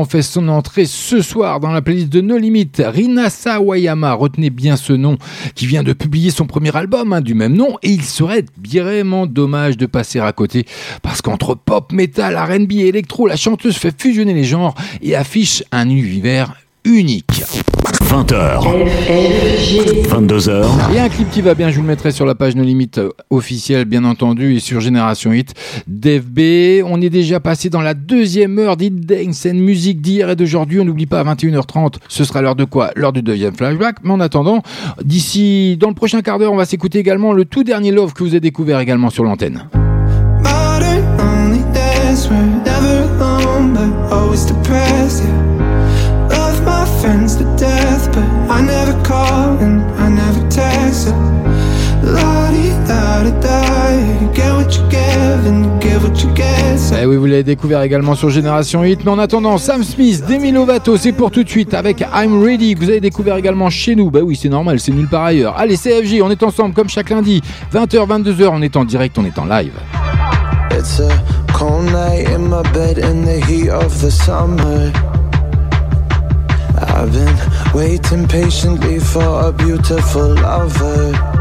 Fait son entrée ce soir dans la playlist de No Limites. Rina Sawayama, retenez bien ce nom, qui vient de publier son premier album hein, du même nom. Et il serait vraiment dommage de passer à côté. Parce qu'entre pop, metal, RB et électro, la chanteuse fait fusionner les genres et affiche un univers unique. 20h. 22h. Et un clip qui va bien, je vous le mettrai sur la page No Limites euh, officielle, bien entendu, et sur Génération Hit. DFB, on est déjà passé dans la deuxième heure d'Hit Dance and Music d'hier et d'aujourd'hui. On n'oublie pas, à 21h30, ce sera l'heure de quoi? L'heure du deuxième flashback. Mais en attendant, d'ici, dans le prochain quart d'heure, on va s'écouter également le tout dernier Love que vous avez découvert également sur l'antenne. Modern loneliness, we're never alone, but always depressed. Et eh oui, vous l'avez découvert également sur Génération 8. Mais en attendant, Sam Smith, Demi Lovato, c'est pour tout de suite avec I'm Ready que vous avez découvert également chez nous. Bah oui, c'est normal, c'est nulle part ailleurs. Allez, CFJ, on est ensemble comme chaque lundi, 20h, 22h, on est en direct, on est en live. It's a cold night in my bed in the heat of the summer. I've been waiting patiently for a beautiful lover.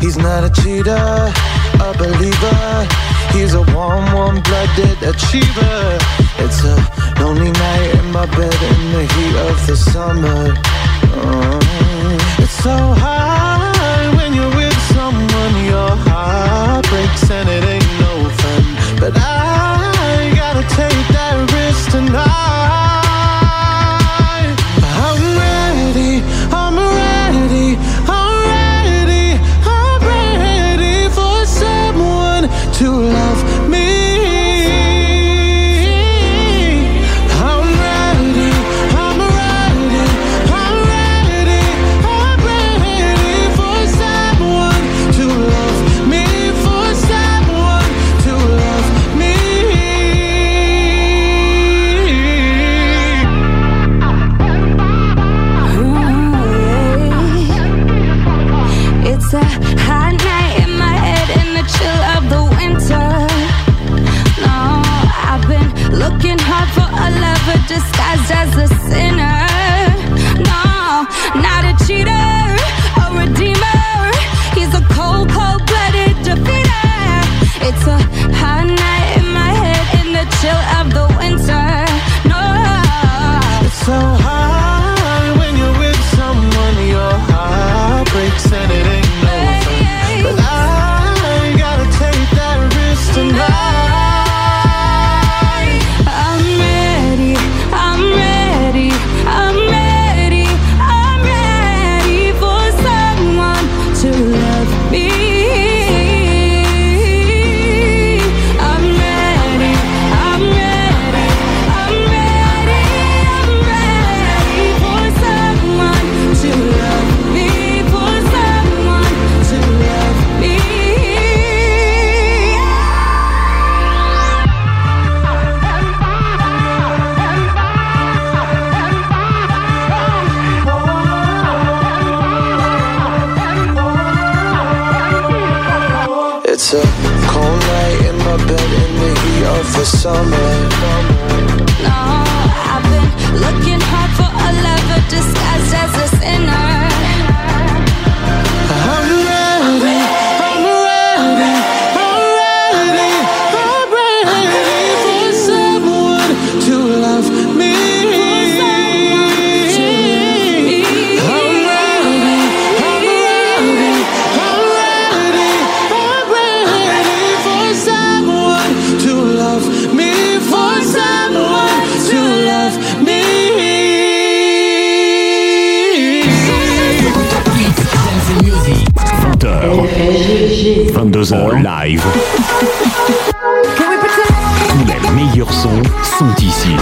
He's not a cheater, a believer. He's a warm, warm blooded achiever. It's a lonely night in my bed in the heat of the summer. Oh, it's so high when you're with someone, your heart breaks and it ain't no fun. But I gotta take that risk tonight. for summer. No, I've been looking hard for a lover disguised as a sinner. 22h live. Tous les meilleurs sons sont ici.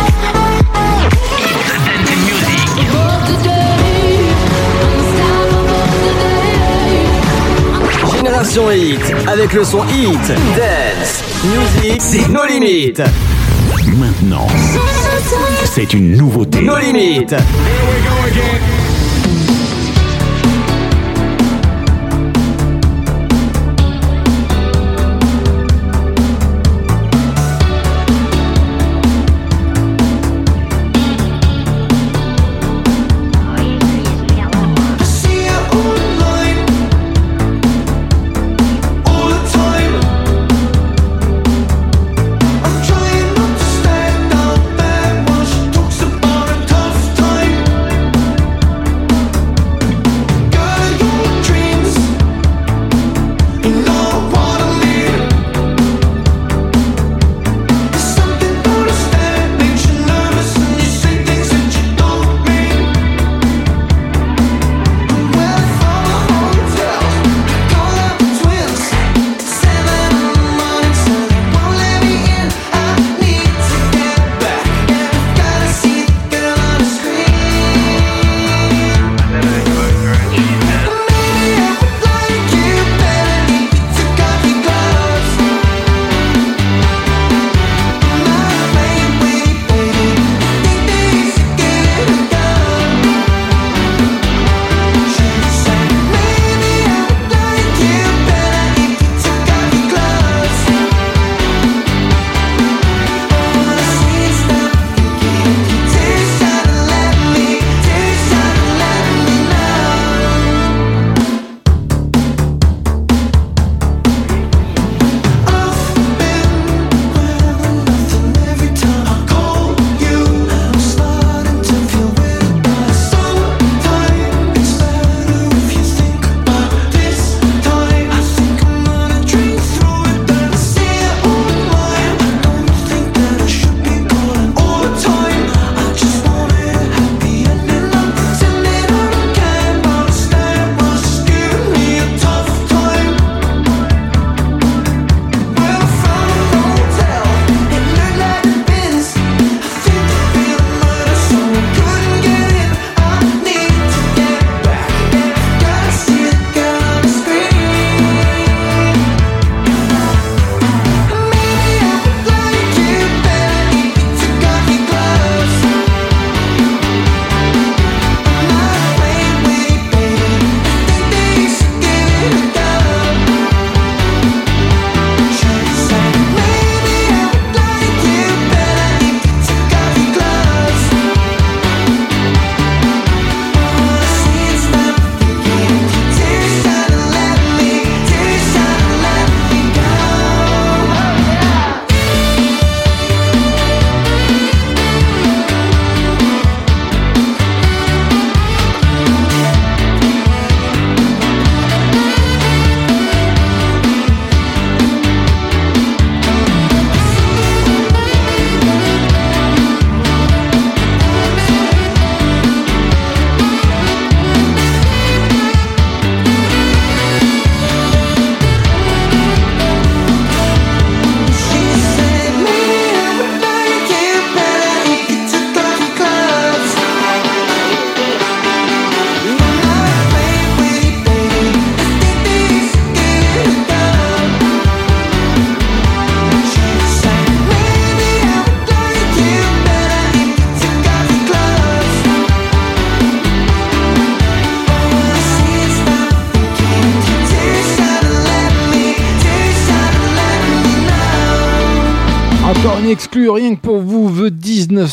Génération Hit, avec le son Hit, Dance, Music, c'est nos limites. Maintenant, c'est une nouveauté. Nos limites. Here we go again.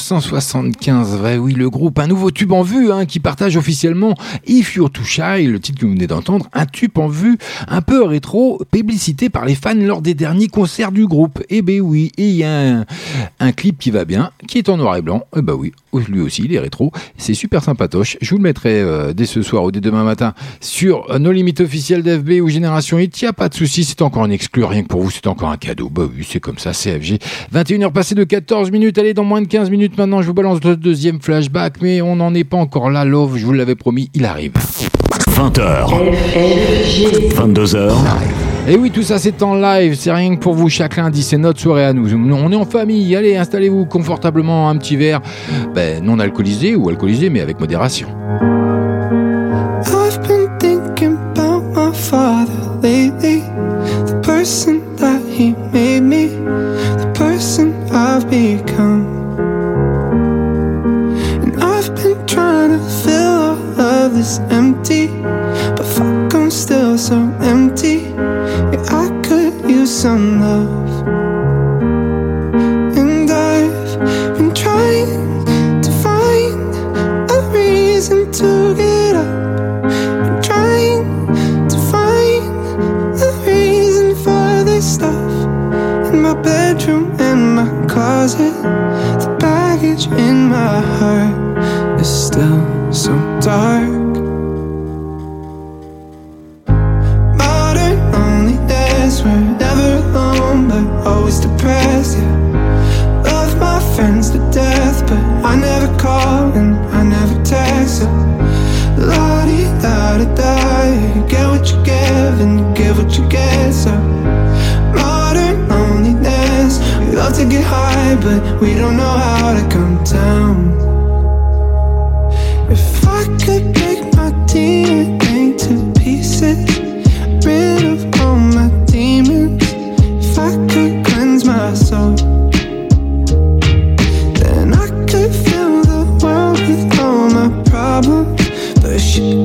1975. Ouais, oui, le groupe, un nouveau tube en vue hein, qui partage officiellement If You're Too Shy, le titre que vous venez d'entendre, un tube en vue un peu rétro, publicité par les fans lors des derniers concerts du groupe. Et ben oui, et il y a un, clip qui va bien, qui est en noir et blanc. Et ben oui, lui aussi, il est rétro. C'est super sympatoche. Je vous le mettrai euh, dès ce soir ou dès demain matin sur euh, nos limites officielles d'FB ou Génération Hit. Il n'y a pas de souci, c'est encore un exclu, rien que pour vous, c'est encore un cadeau. Bah oui, c'est comme ça, CFG. 21h passées de 14 minutes. Allez, dans moins de 15 minutes maintenant, je vous balance le deuxième flashback, mais on n'en est pas encore là. Love, je vous l'avais promis, il arrive. 20h. 22h. Et oui, tout ça c'est en live, c'est rien que pour vous chaque lundi, c'est notre soirée à nous. On est en famille, allez, installez-vous confortablement un petit verre, ben, non alcoolisé ou alcoolisé, mais avec modération. I've been thinking about my father lately. The person that he made me, the person I've become. This empty, but fuck, I'm still so empty. Yeah, I could use some love. And I've been trying to find a reason to get up. Been trying to find a reason for this stuff in my bedroom and my closet. The baggage in my heart is still so dark. Give what you get. So modern loneliness, we love to get high, but we don't know how to come down. If I could break my DNA to pieces, rid of all my demons. If I could cleanse my soul, then I could fill the world with all my problems. But shit,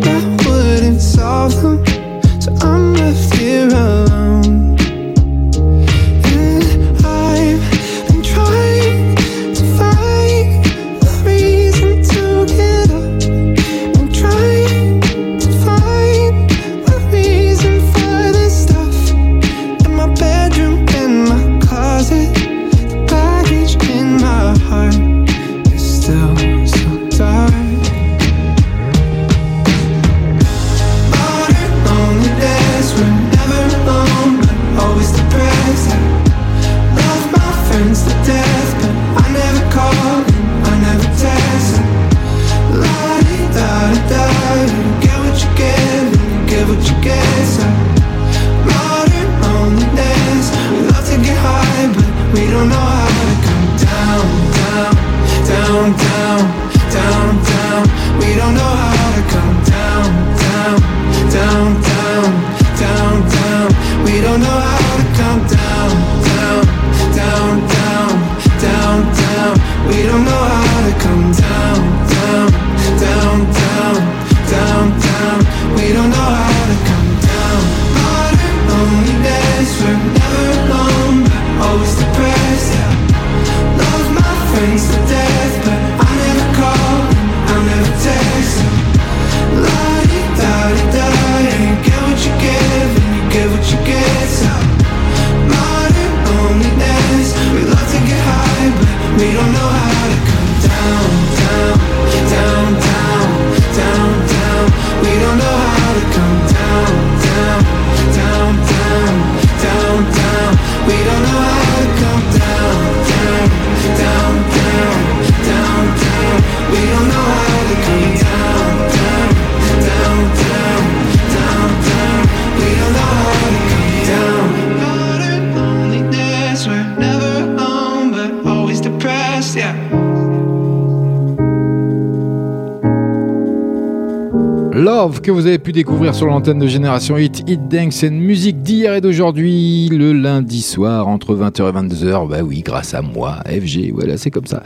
vous avez pu découvrir sur l'antenne de Génération Hit, Hit Dance and musique d'hier et d'aujourd'hui, le lundi soir entre 20h et 22h. Bah oui, grâce à moi, FG, voilà, c'est comme ça.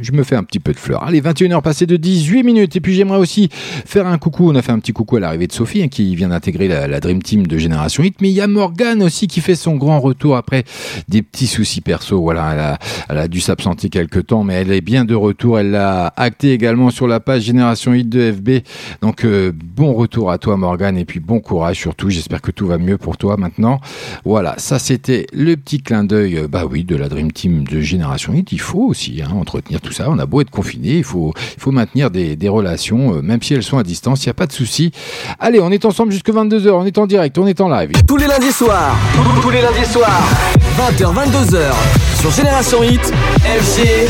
Je me fais un petit peu de fleurs. Allez, 21h passées de 18 minutes. Et puis j'aimerais aussi faire un coucou. On a fait un petit coucou à l'arrivée de Sophie, hein, qui vient d'intégrer la, Dream Team de Génération Hit. Mais il y a Morgane aussi qui fait son grand retour après des petits soucis perso. Voilà, elle a, dû s'absenter quelques temps, mais elle est bien de retour. Elle l'a acté également sur la page Génération Hit de FB. Donc, euh, bon retour à toi, Morgane. Et puis, bon courage surtout. J'espère que tout va mieux pour toi maintenant. Voilà, ça c'était le petit clin d'œil, euh, bah oui, de la Dream Team de Génération Hit. Il faut aussi hein, entretenir tout ça. On a beau être confiné, il faut, il faut maintenir des, des relations, euh, même si elles sont à distance. Il n'y a pas de souci. Allez, on est ensemble jusque 22h. On est en direct, on est en live. Tous les lundis soirs, tous les lundis soirs, 20h, 22h, sur Génération Hit, FG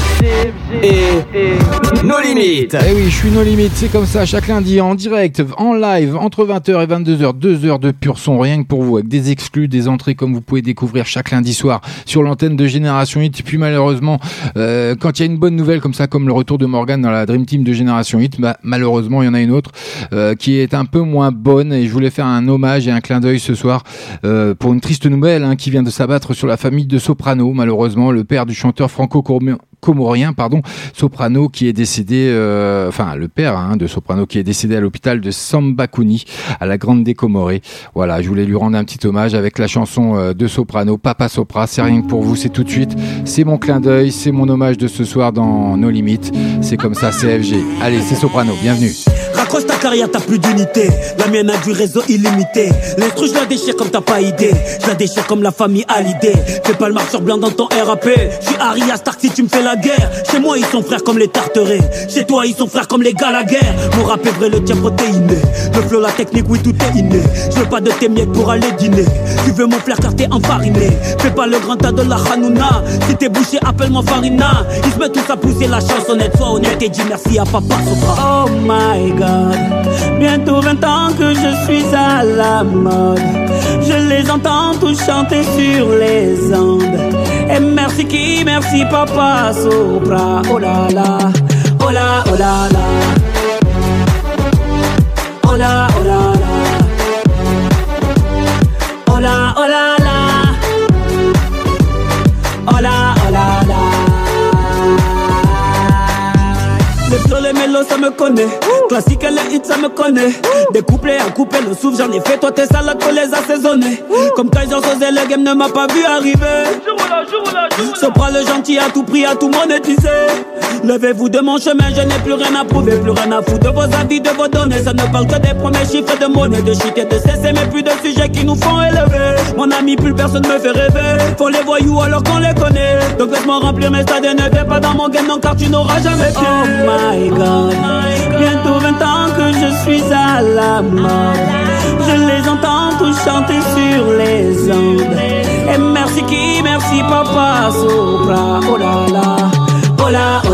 et No Limites. Eh oui, je suis No Limite, c'est comme ça, chaque lundi en direct, en live, entre 20h et 22h, 2 heures de pur son, rien que pour vous, avec des exclus, des entrées comme vous pouvez découvrir chaque lundi soir sur l'antenne de Génération Hit. Puis malheureusement, euh, quand il y a une bonne nouvelle comme ça, comme le retour de Morgan dans la Dream Team de Génération Hit, bah, malheureusement, il y en a une autre euh, qui est un peu moins bonne et je voulais faire un hommage et un clin d'œil ce soir euh, pour une triste nouvelle hein, qui vient de s'abattre sur la famille de Soprano, malheureusement, le père du chanteur Franco comorien, pardon, Soprano qui est décédé, euh, enfin le père hein, de Soprano qui est décédé à l'hôpital de Sambacuni à la Grande des Comorées. Voilà, je voulais lui rendre un petit hommage avec la chanson euh, de Soprano, Papa Sopra. C'est rien que pour vous, c'est tout de suite. C'est mon clin d'œil, c'est mon hommage de ce soir dans nos limites. C'est comme ça, c'est FG. Allez, c'est Soprano, bienvenue. Raccroche ta carrière, t'as plus d'unité. La mienne a du réseau illimité. L'instru, je la déchire comme t'as pas idée. Je la déchire comme la famille à l'idée. Fais pas le marcheur blanc dans ton RAP. Je suis Harry Stark si tu me fais la guerre. Chez moi, ils sont frères comme les tarterets. Chez toi, ils sont frères comme les Gallagher. Mon rap est vrai, le tien protéiné. Le flow, la technique, oui, tout est inné. Je veux pas de tes miettes pour aller dîner. Tu veux mon flair car t'es enfariné. Fais pas le grand tas de la Hanouna. Si t'es bouché, appelle-moi Farina. Ils se mettent tous à pousser la chansonnette. Sois honnête et dis merci à papa. Oh my god. Bientôt 20 ans que je suis à la mode. Je les entends tous chanter sur les ondes. Et merci qui, merci papa Sopra. Oh là là, oh là, oh là là. Oh là, oh là là. Oh là, oh là là. Oh là, oh là là. Mélos, ça me connaît. Classique les hits, ça me connaît. Des couplets à couper le souffle, j'en ai fait. Toi, tes salades, faut les assaisonner. Comme Kaiser Sosé, le game ne m'a pas vu arriver. Sopra le gentil à tout prix, à tout monétiser. Levez-vous de mon chemin, je n'ai plus rien à prouver, plus rien à foutre de vos avis, de vos données. Ça ne parle que des premiers chiffres de monnaie, de shit et de cesser, mais plus de sujets qui nous font élever. Mon ami, plus personne me fait rêver. Font les voyous alors qu'on les connaît. Donc laisse-moi remplir mes stades et ne fais pas dans mon game, non, car tu n'auras jamais pied. Oh my god, bientôt 20 ans que je suis à la mode. Je les entends tous chanter sur les ondes. Et merci qui, merci papa Sopra. Oh là là, oh là.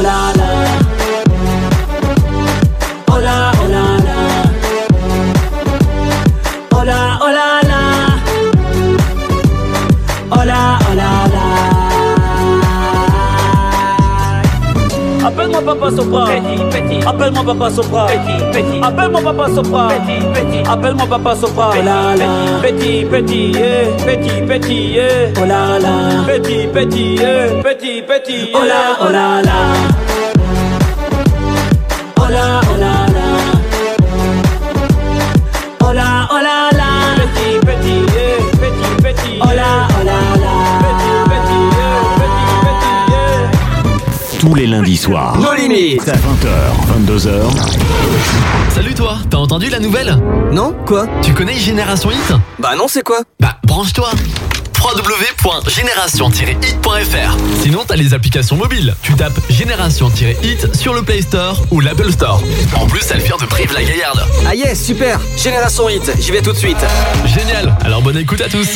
Papa Sopra. Appelle-moi papa Sopra. Appelle-moi papa Sopra. Appelle-moi papa Sopra. Oh là là. Petit, petit, eh. Petit, petit, eh. Oh là là. Petit, petit, eh. Petit, petit, Oh là, oh là là. Oh là, oh là Tous les lundis soirs. No limites. 20h, 22h. Salut toi, t'as entendu la nouvelle? Non Quoi? Tu connais Génération Hit? Bah non, c'est quoi? Bah branche-toi www.génération-hit.fr Sinon t'as les applications mobiles. Tu tapes Génération-hit sur le Play Store ou l'Apple Store. En plus, elle vient de Prive la Gaillarde. Ah yes, super Génération Hit, j'y vais tout de suite. Génial, alors bonne écoute à tous.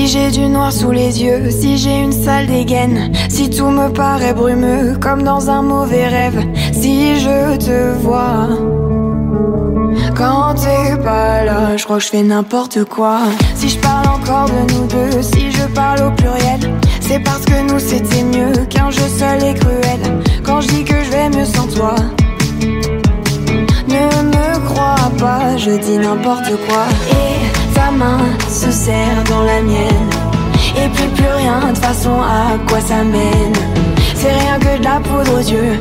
Si j'ai du noir sous les yeux, si j'ai une sale dégaine, si tout me paraît brumeux comme dans un mauvais rêve, si je te vois. Quand t'es pas là, je crois que je fais n'importe quoi. Si je parle encore de nous deux, si je parle au pluriel, c'est parce que nous c'était mieux qu'un jeu seul et cruel. Quand je dis que je vais mieux sans toi, ne me crois pas, je dis n'importe quoi. Se serre dans la mienne. Et puis plus rien, de façon, à quoi ça mène C'est rien que de la poudre aux yeux.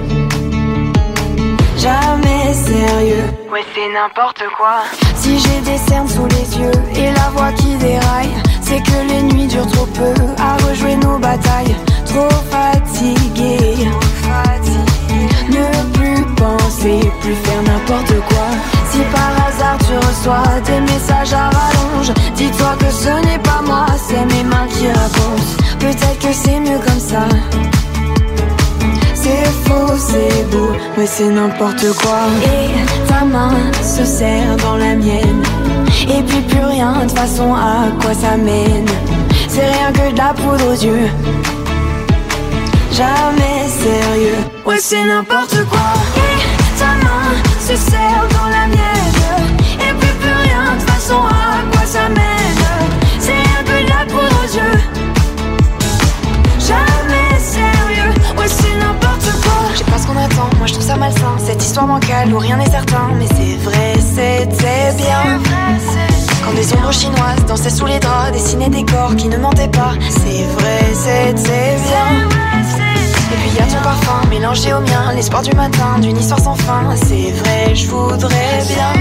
Jamais sérieux. Ouais, c'est n'importe quoi. Si j'ai des cernes sous les yeux et la voix qui déraille, c'est que les nuits durent trop peu à rejouer nos batailles. Trop fatigué. Ne plus penser, plus faire n'importe quoi. Si par hasard tu reçois des messages à rallonge, dis-toi que ce n'est pas moi, c'est mes mains qui racontent. Peut-être que c'est mieux comme ça. C'est faux, c'est beau, mais c'est n'importe quoi. Et ta main se serre dans la mienne. Et puis plus rien, de façon, à quoi ça mène C'est rien que de la poudre aux yeux. Jamais sérieux, ouais, c'est n'importe quoi. Se serre dans la mienne. Et puis plus rien, de toute façon, à quoi ça mène C'est rien que de la poudre aux yeux. Jamais sérieux, ouais c'est n'importe quoi. Je sais pas ce qu'on attend, moi je trouve ça malsain. Cette histoire bancale où rien n'est certain, mais c'est vrai, c'était bien. Quand des ombres chinoises dansaient sous les draps, dessinaient des corps qui ne mentaient pas. C'est vrai, c'était bien. Et puis y a ton parfum mélangé au mien, l'espoir du matin, d'une histoire sans fin. C'est vrai, je voudrais bien.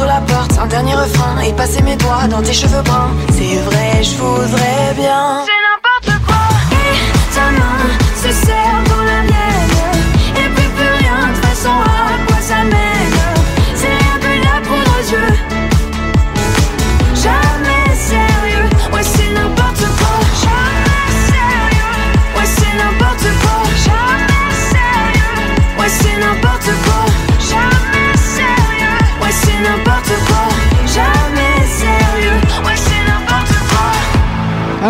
Que la porte, un dernier refrain, et passer mes doigts dans tes cheveux bruns. C'est vrai, je voudrais bien. C'est n'importe quoi. Et ta main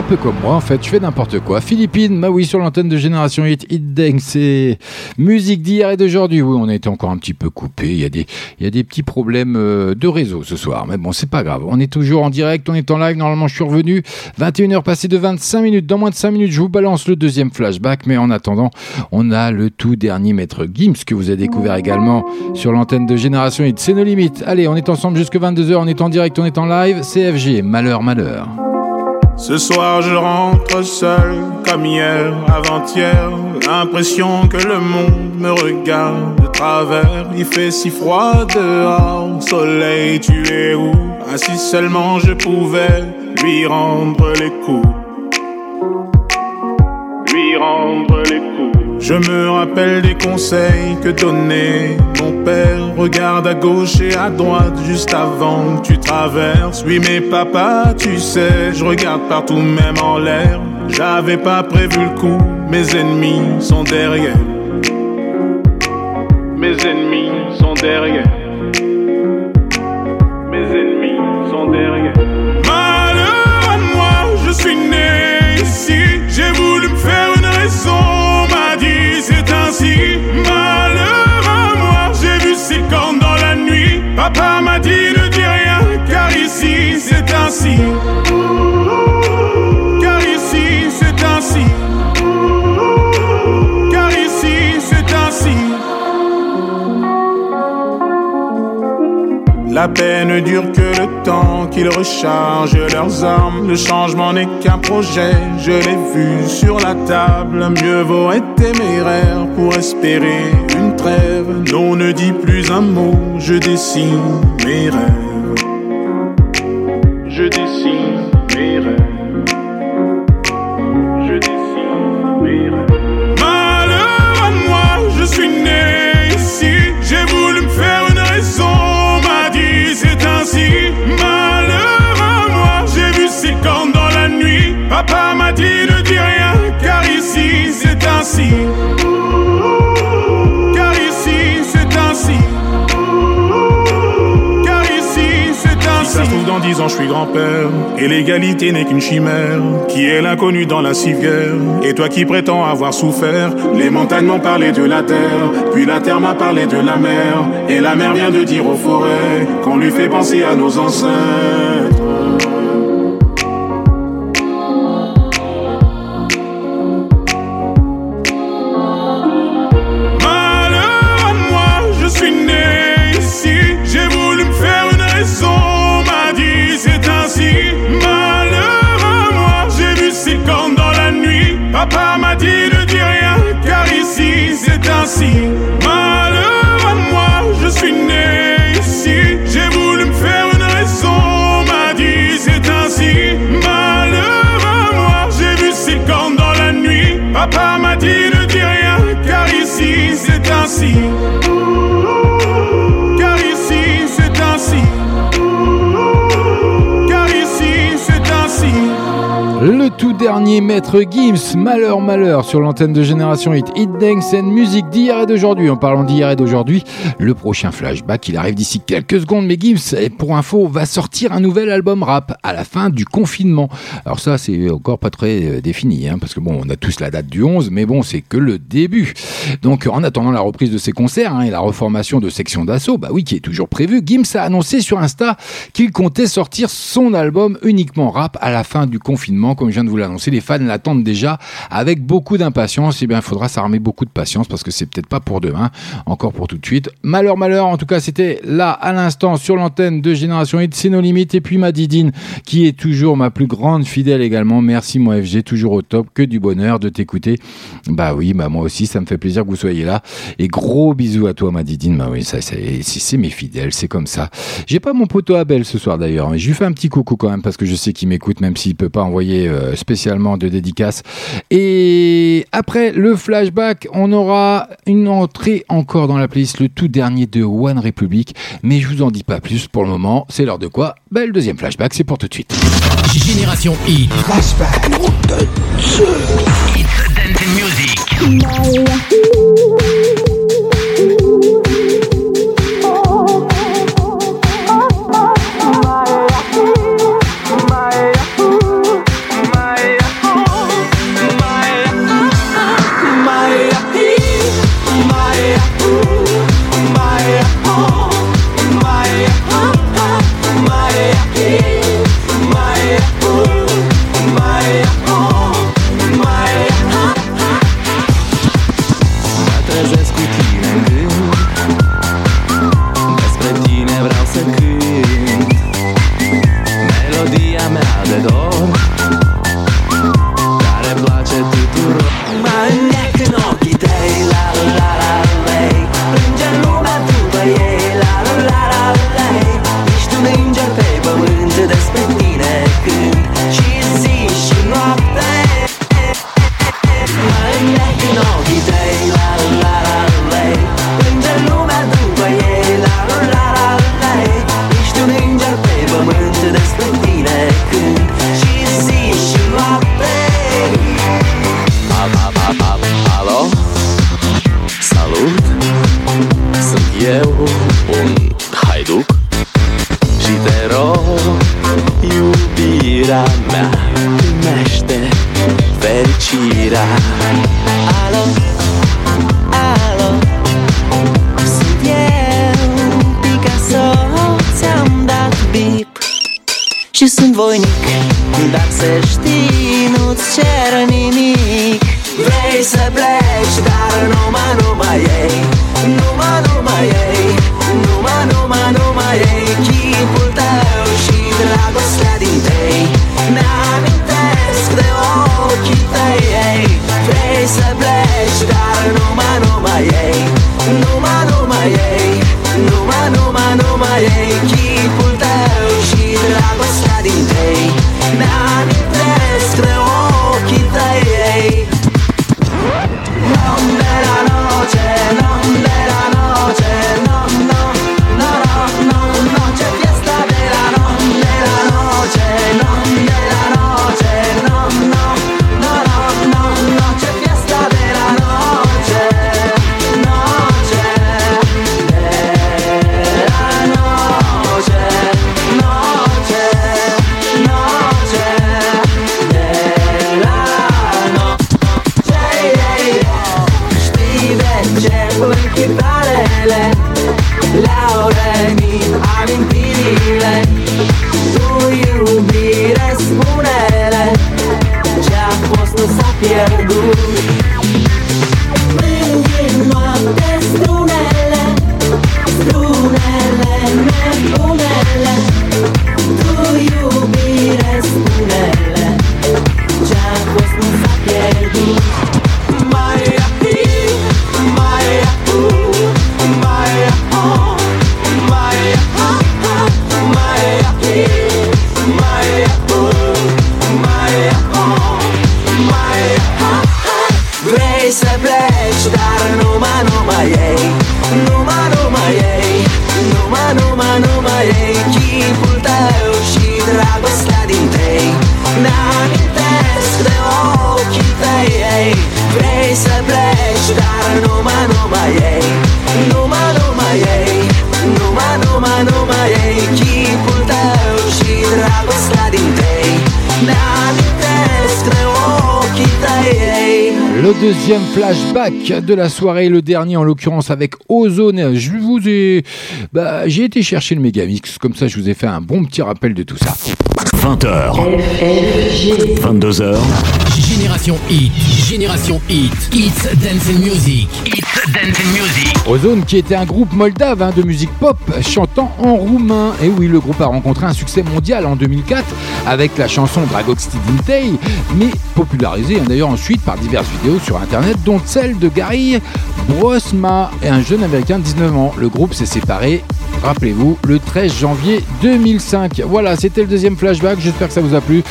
Un peu comme moi, en fait, je fais n'importe quoi. Philippines, bah sur l'antenne de Génération Hit, Hit Dance, c'est musique d'hier et d'aujourd'hui. Oui, on a été encore un petit peu coupé. Il y a des, il y a des petits problèmes euh, de réseau ce soir. Mais bon, c'est pas grave. On est toujours en direct, on est en live. Normalement, je suis revenu. 21h passées de 25 minutes. Dans moins de 5 minutes, je vous balance le deuxième flashback. Mais en attendant, on a le tout dernier maître Gims que vous avez découvert également sur l'antenne de Génération Hit. C'est nos limites. Allez, on est ensemble jusque 22h. On est en direct, on est en live. CFG, malheur, malheur. Ce soir je rentre seul comme hier, avant-hier. L'impression que le monde me regarde de travers. Il fait si froid dehors, soleil tu es où? Ah si seulement je pouvais lui rendre les coups. Lui rendre les coups. Je me rappelle des conseils que donnait mon père. Regarde à gauche et à droite juste avant que tu traverses. Oui, mais papa, tu sais, je regarde partout, même en l'air. J'avais pas prévu le coup, mes ennemis sont derrière. Mes ennemis sont derrière. Mes ennemis sont derrière. Malheur à moi, je suis né ici. J'ai voulu Car ici c'est ainsi. Car ici c'est ainsi. La paix ne dure que le temps qu'ils rechargent leurs armes. Le changement n'est qu'un projet, je l'ai vu sur la table. Mieux vaut être téméraire pour espérer une trêve. Non, ne dis plus un mot, je dessine mes rêves. Ainsi. Car ici c'est ainsi. Car ici c'est ainsi. Si ça se trouve dans dix ans, je suis grand-père. Et l'égalité n'est qu'une chimère. Qui est l'inconnu dans la civière Et toi qui prétends avoir souffert. Les montagnes m'ont parlé de la terre. Puis la terre m'a parlé de la mer. Et la mer vient de dire aux forêts qu'on lui fait penser à nos ancêtres. Ainsi. Malheur dernier maître Gims, Malheur Malheur, sur l'antenne de Génération Hit. Hit Dance and Music d'hier et d'aujourd'hui. En parlant d'hier et d'aujourd'hui, le prochain flashback, il arrive d'ici quelques secondes. Mais Gims, pour info, va sortir un nouvel album rap à la fin du confinement. Alors ça, c'est encore pas très euh, défini, hein, parce que bon, on a tous la date du 11, mais bon, c'est que le début. Donc, en attendant la reprise de ses concerts hein, et la reformation de Section d'Assaut, bah oui, qui est toujours prévue, Gims a annoncé sur Insta qu'il comptait sortir son album uniquement rap à la fin du confinement, comme je viens de vous l'annoncer. Les fans l'attendent déjà avec beaucoup d'impatience. Et bien, il faudra s'armer beaucoup de patience parce que c'est peut-être pas pour demain, encore pour tout de suite. Malheur, malheur. En tout cas, c'était là à l'instant sur l'antenne de Génération Hit, c'est nos limites. Et puis ma Didine, qui est toujours ma plus grande fidèle également. Merci moi FG, toujours au top, que du bonheur de t'écouter. Bah oui, bah moi aussi, ça me fait plaisir que vous soyez là. Et gros bisous à toi, ma Didine. Bah oui, ça, c'est mes fidèles, c'est comme ça. J'ai pas mon poteau Abel ce soir d'ailleurs, mais je lui fais un petit coucou quand même parce que je sais qu'il m'écoute, même s'il peut pas envoyer euh, spécialement de dédicace. Et après le flashback, on aura une entrée encore dans la playlist, le tout dernier de One Republic. Mais je vous en dis pas plus pour le moment. C'est l'heure de quoi? Bah, Le deuxième flashback, c'est pour tout de suite. Génération Hit. Flashback. Dance Music. stare Roma, Roma, yeah. Le deuxième flashback de la soirée, le dernier en l'occurrence avec Ozone. Je vous ai, bah, j'ai été chercher le Megamix, comme ça je vous ai fait un bon petit rappel de tout ça. 20h. 22h. Génération Hit, Génération Hit, It's Dance and Music, It's Dance and Music. Ozone qui était un groupe moldave hein, de musique pop chantant en roumain. Et oui, le groupe a rencontré un succès mondial en 2004 avec la chanson Dragoxti Dintei, mais popularisée hein, d'ailleurs ensuite par diverses vidéos sur internet, dont celle de Gary Brosma et un jeune américain de 19 ans. Le groupe s'est séparé, rappelez-vous, le 13 janvier 2005. Voilà, c'était le deuxième flashback. J'espère que ça vous a plu.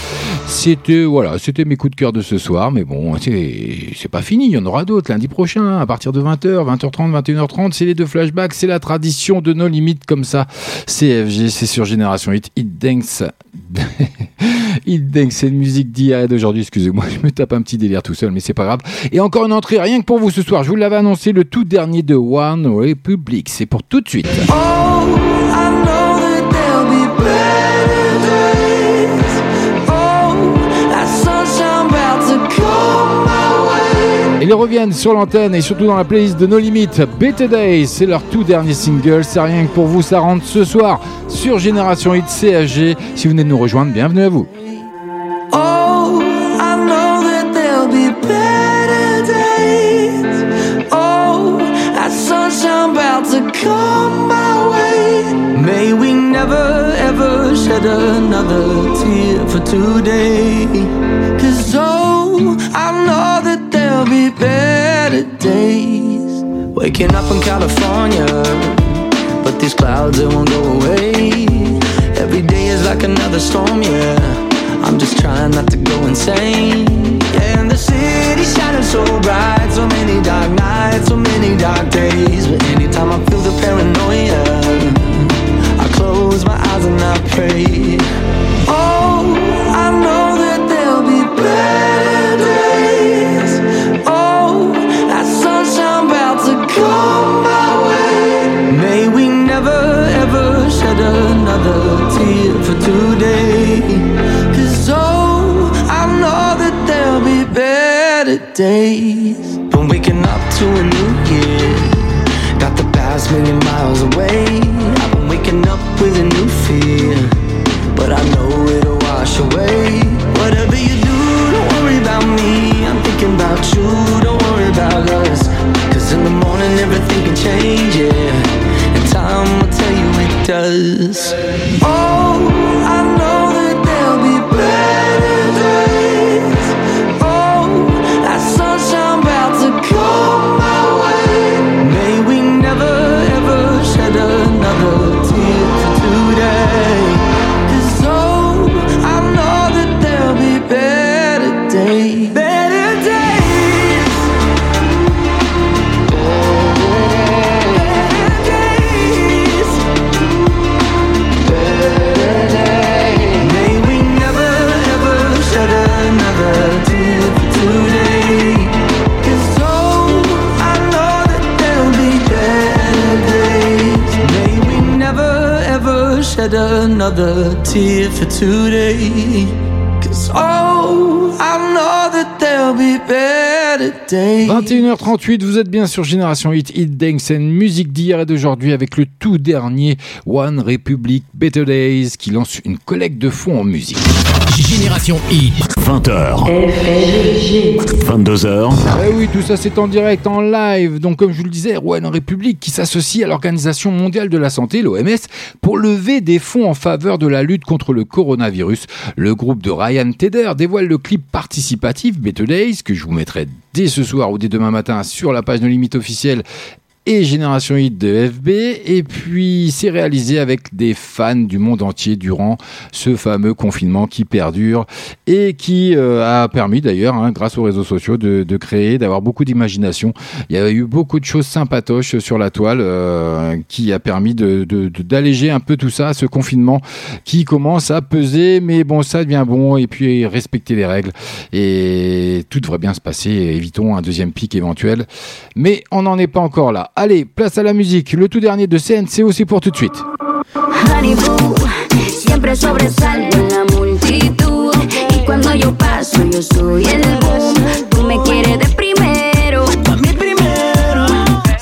C'était voilà, c'était mes coups de cœur de ce soir, mais bon, c'est pas fini. Il y en aura d'autres lundi prochain hein, à partir de 20h, 20h30, 21h30. C'est les deux flashbacks. C'est la tradition de nos limites comme ça. CFG, c'est sur Génération Hit. Hit Dance. Hit Dance, c'est une musique d'hier et d'aujourd'hui. Excusez-moi, je me tape un petit délire tout seul, mais c'est pas grave. Et encore une entrée, rien que pour vous ce soir. Je vous l'avais annoncé, le tout dernier de One Republic. C'est pour tout de suite. Oh, I know that there'll be better days. Oh, that sunshine about to come my way. Et ils reviennent sur l'antenne et surtout dans la playlist de No Limit. Better Days, c'est leur tout dernier single. C'est rien que pour vous, ça rentre ce soir sur Génération Hit CHG. Si vous venez de nous rejoindre, bienvenue à vous. Oh, I know that that sunshine about to come my way. May we never ever shed another tear for today. Cause oh, I know that there'll be better days. Waking up in California, but these clouds they won't go away. Every day is like another storm, yeah. I'm just trying not to go insane. And the city's shining so bright, so many dark nights, so many dark days. But anytime I feel the paranoia, I close my eyes and I pray. Days. Been waking up to a new year. Got the past million miles away. I've been waking up with a new fear. But I know it'll wash away. Whatever you do, don't worry about me. I'm thinking about you, don't worry about us. Cause in the morning, everything can change, yeah. And time will tell you it does. Oh, I know another tear for today. 'Cause oh, I know that there'll be better. 21h38, vous êtes bien sur Génération Hit, Hit Dance and musique d'hier et d'aujourd'hui avec le tout dernier One Republic Better Days qui lance une collecte de fonds en musique. Génération Hit. 20h. 22h. Eh oui, tout ça c'est en direct, en live. Donc comme je vous le disais, One Republic qui s'associe à l'Organisation mondiale de la santé, l'OMS, pour lever des fonds en faveur de la lutte contre le coronavirus. Le groupe de Ryan Tedder dévoile le clip participatif Better Days que je vous mettrai dès ce soir ou dès demain matin sur la page de limite officielle et Génération Hit de FB. Et puis, c'est réalisé avec des fans du monde entier durant ce fameux confinement qui perdure et qui euh, a permis d'ailleurs, hein, grâce aux réseaux sociaux, de, créer, d'avoir beaucoup d'imagination. Il y a eu beaucoup de choses sympatoches sur la toile euh, qui a permis de- de- d'alléger un peu tout ça, ce confinement qui commence à peser. Mais bon, ça devient bon. Et puis, respecter les règles. Et tout devrait bien se passer. Évitons un deuxième pic éventuel. Mais on n'en est pas encore là. Allez, place à la musique. Le tout dernier de CNCO, c'est pour tout de suite.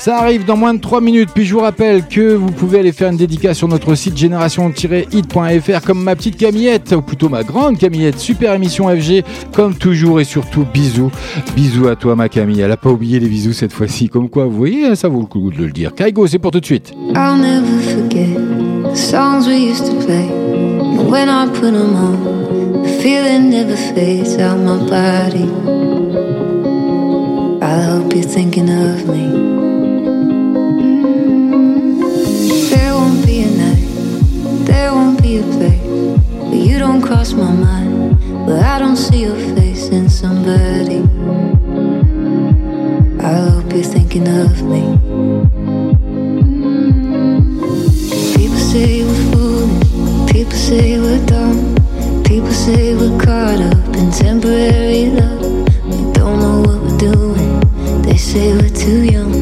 Ça arrive dans moins de 3 minutes, puis je vous rappelle que vous pouvez aller faire une dédicace sur notre site génération-hit.fr comme ma petite Camillette, ou plutôt ma grande Camillette, super émission FG, comme toujours et surtout bisous. Bisous à toi ma Camille, elle a pas oublié les bisous cette fois-ci, comme quoi vous voyez, ça vaut le coup de le dire. Kaigo, c'est pour tout de suite. I'll never forget the songs we used to play. When I put them on, the feeling never fades out my body. I hope you're thinking of me. There won't be a place where you don't cross my mind, where I don't see your face in somebody. I hope you're thinking of me. People say we're fooling, people say we're dumb, people say we're caught up in temporary love. We don't know what we're doing. They say we're too young,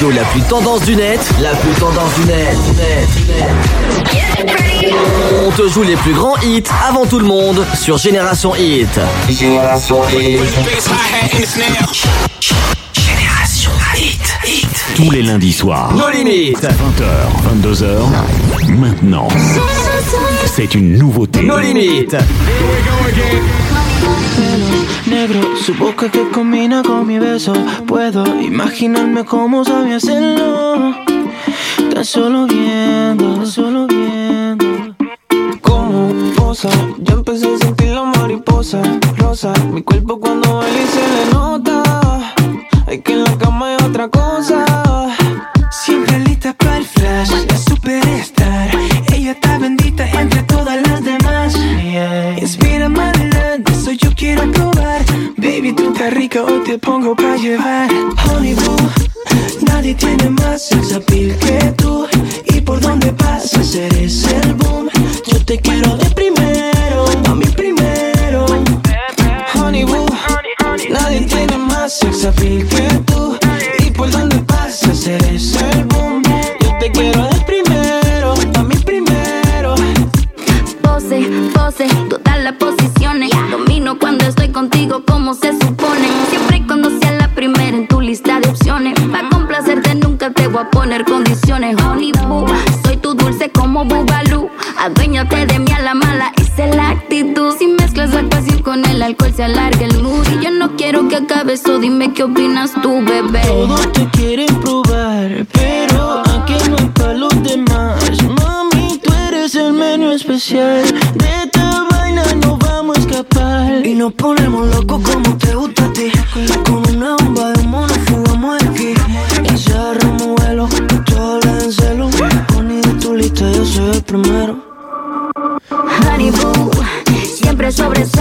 radio la plus tendance du net, la plus tendance du net, net, net. On te joue les plus grands hits avant tout le monde sur Génération Hit. Génération Hit. Génération Hit. Tous les lundis soirs. Nos limites. 20h, 22h. Maintenant. C'est une nouveauté. Nos limites. Negro, Su boca que combina con mi beso. Puedo imaginarme cómo sabía hacerlo. Tan solo viendo, tan solo viendo. Como posa, ya empecé a sentir la mariposa rosa. Mi cuerpo cuando y se le 过半夜 ba. Primero. Honey boo, siempre sobresalgo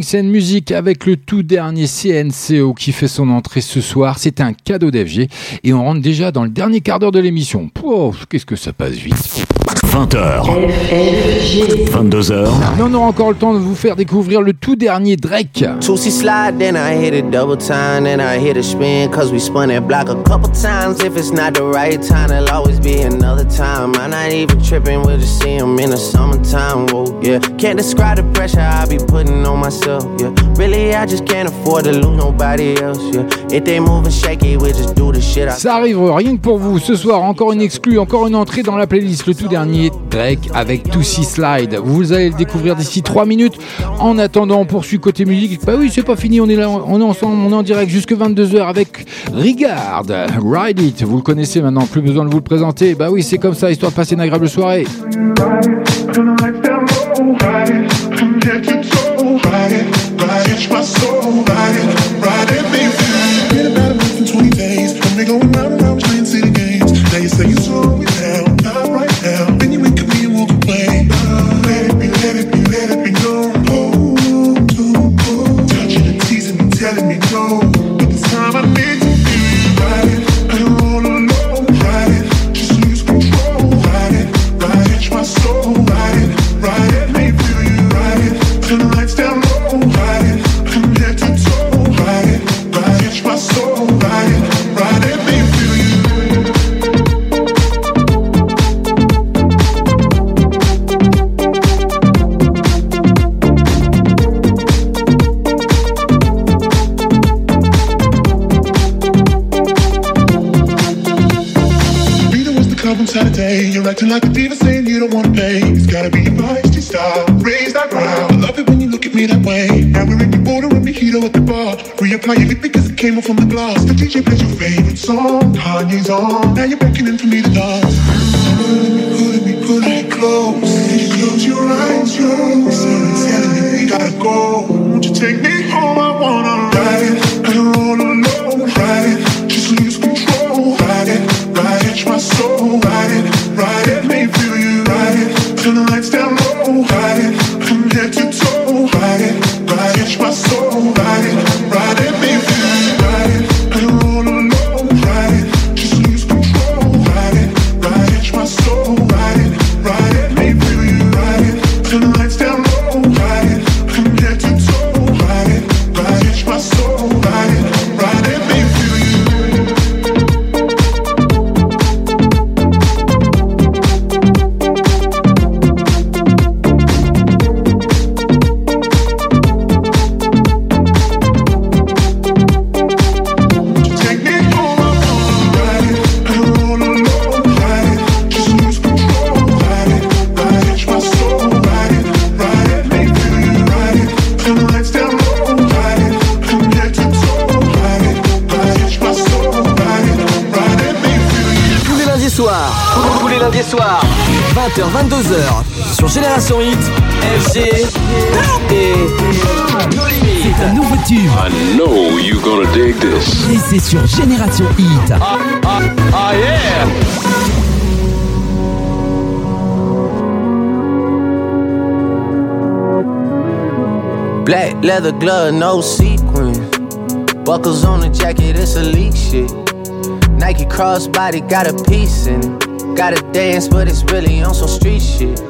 Dance and Music avec le tout dernier CNCO qui fait son entrée ce soir. C'est un cadeau d'FG et on rentre déjà dans le dernier quart d'heure de l'émission. Qu'est-ce que ça passe vite. 20h. 22h. Mais on aura encore le temps de vous faire découvrir le tout dernier Drake. Tootsie slide, then I hit it double time, then I hit a spin, cause we spun that block a couple times. If it's not the right time, it'll always be another time. I'm not even tripping, we'll just see 'em in the summertime. Whoa, yeah. Can't describe the pressure I be putting on myself, yeah. Really, I just can't afford to lose nobody else, yeah. If they moving shaky, we just do the shit I Ça arrive rien que pour vous ce soir. Encore une exclue, encore une entrée dans la playlist. Le tout dernier Drake avec Tootsie Slide. Vous allez le découvrir d'ici 3 minutes. En attendant, on poursuit côté musique. Bah oui, c'est pas fini. On est là, on est ensemble, on est en direct jusque 22h avec Regard, Ride It. Vous le connaissez maintenant, plus besoin de vous le présenter. Bah oui, c'est comme ça, histoire de passer une agréable soirée. Been about a month and 20 days, and we going round and round. Acting like a diva saying you don't wanna pay. It's gotta be your feisty style. Raise that ground. I love it when you look at me that way. Now we're in your border and mojito at the bar. Reapply your lip because it came off from the glass. The DJ plays your favorite song. Kanye's on. Now you're beckoning for me to dance. Pulling me, pulling me, pulling me close. Can you close your eyes, yo? Telling, telling me we gotta go. Won't you take me home? I wanna ride it. I don't roll alone. Ride it. Just lose control. Ride it, ride it, my soul. Sur Génération Hit, FG et No Limites. C'est un nouveau tube. I know you're gonna dig this. Et c'est sur Génération Hit. Ah yeah! Black leather glove, no sequin. Buckles on the jacket, it's elite shit. Nike crossbody got a piece in it. Gotta dance, but it's really on some street shit.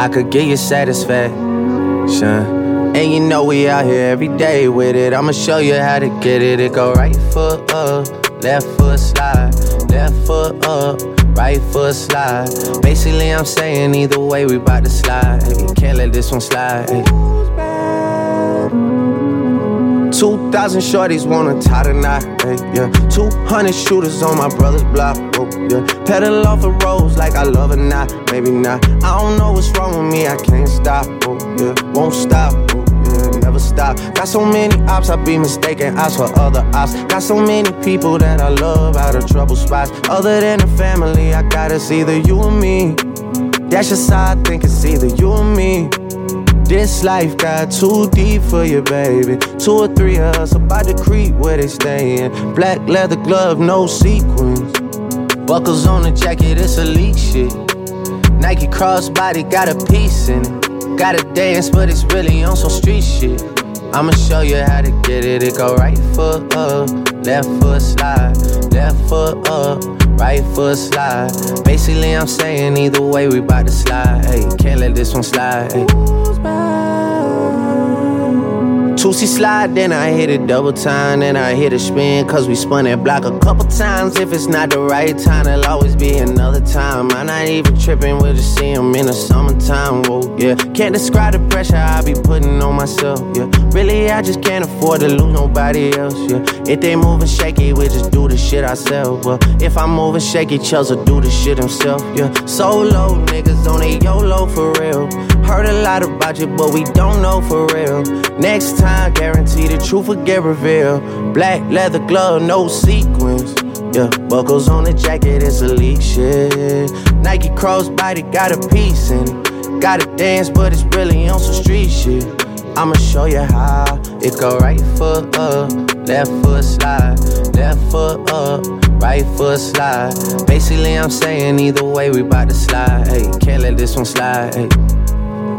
I could get you satisfaction. And you know we out here every day with it. I'ma show you how to get it. It go right foot up, left foot slide, left foot up, right foot slide. Basically, I'm saying either way, we bout to slide. Can't let this one slide. Hey. 2,000 shorties wanna tie knot, hey, yeah. 200 shooters on my brother's block, oh, yeah. Pedal off the roads like I love it not, maybe not. I don't know what's wrong with me, I can't stop, oh, yeah. Won't stop, oh. Never stop. Got so many ops, I be mistaken ops for other ops. Got so many people that I love out of trouble spots. Other than the family, I got it's either you or me. That's just how I think it's either you or me. This life got too deep for you, baby. Two or three of us about to creep where they stayin'. Black leather glove, no sequins. Buckles on the jacket, it's elite shit. Nike crossbody got a piece in it. Gotta dance, but it's really on some street shit. I'ma show you how to get it. It go right foot up, left foot slide, left foot up, right foot slide. Basically, I'm saying either way, we bout to slide. Hey, can't let this one slide. Hey. Tootsie slide, then I hit it double time, then I hit a spin, cause we spun that block a couple times. If it's not the right time, there'll always be another time. I'm not even tripping, we'll just see 'em in the summertime. Whoa, yeah. Can't describe the pressure I be putting on myself, yeah. Really, I just can't afford to lose nobody else, yeah. If they moving shaky, we just do the shit ourselves. Well, if I'm moving shaky, Chelsea do the shit himself, yeah. Solo niggas on a YOLO for real. Heard a lot about you, but we don't know for real. Next time, guarantee the truth will get revealed. Black leather glove, no sequins. Yeah, buckles on the jacket, it's elite shit. Nike crossbody got a piece in it. Gotta dance, but it's really on some street shit. I'ma show you how. It go right foot up, left foot slide, left foot up, right foot slide. Basically, I'm saying either way, we bout to slide. Hey, can't let this one slide. Hey.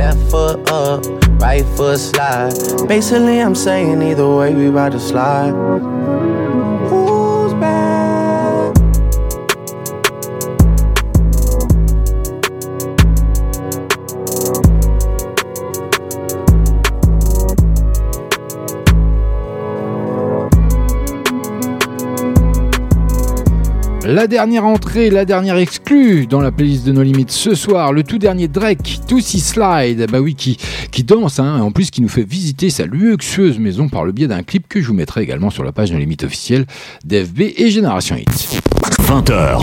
left foot up, right foot slide. Basically, I'm saying either way we about to slide. La dernière entrée, la dernière exclue dans la playlist de nos limites ce soir, le tout dernier Drake, Tootsie Slide, bah oui, qui, qui danse, hein, en plus qui nous fait visiter sa luxueuse maison par le biais d'un clip que je vous mettrai également sur la page de limites officielle d'FB et Génération Hit. 20h.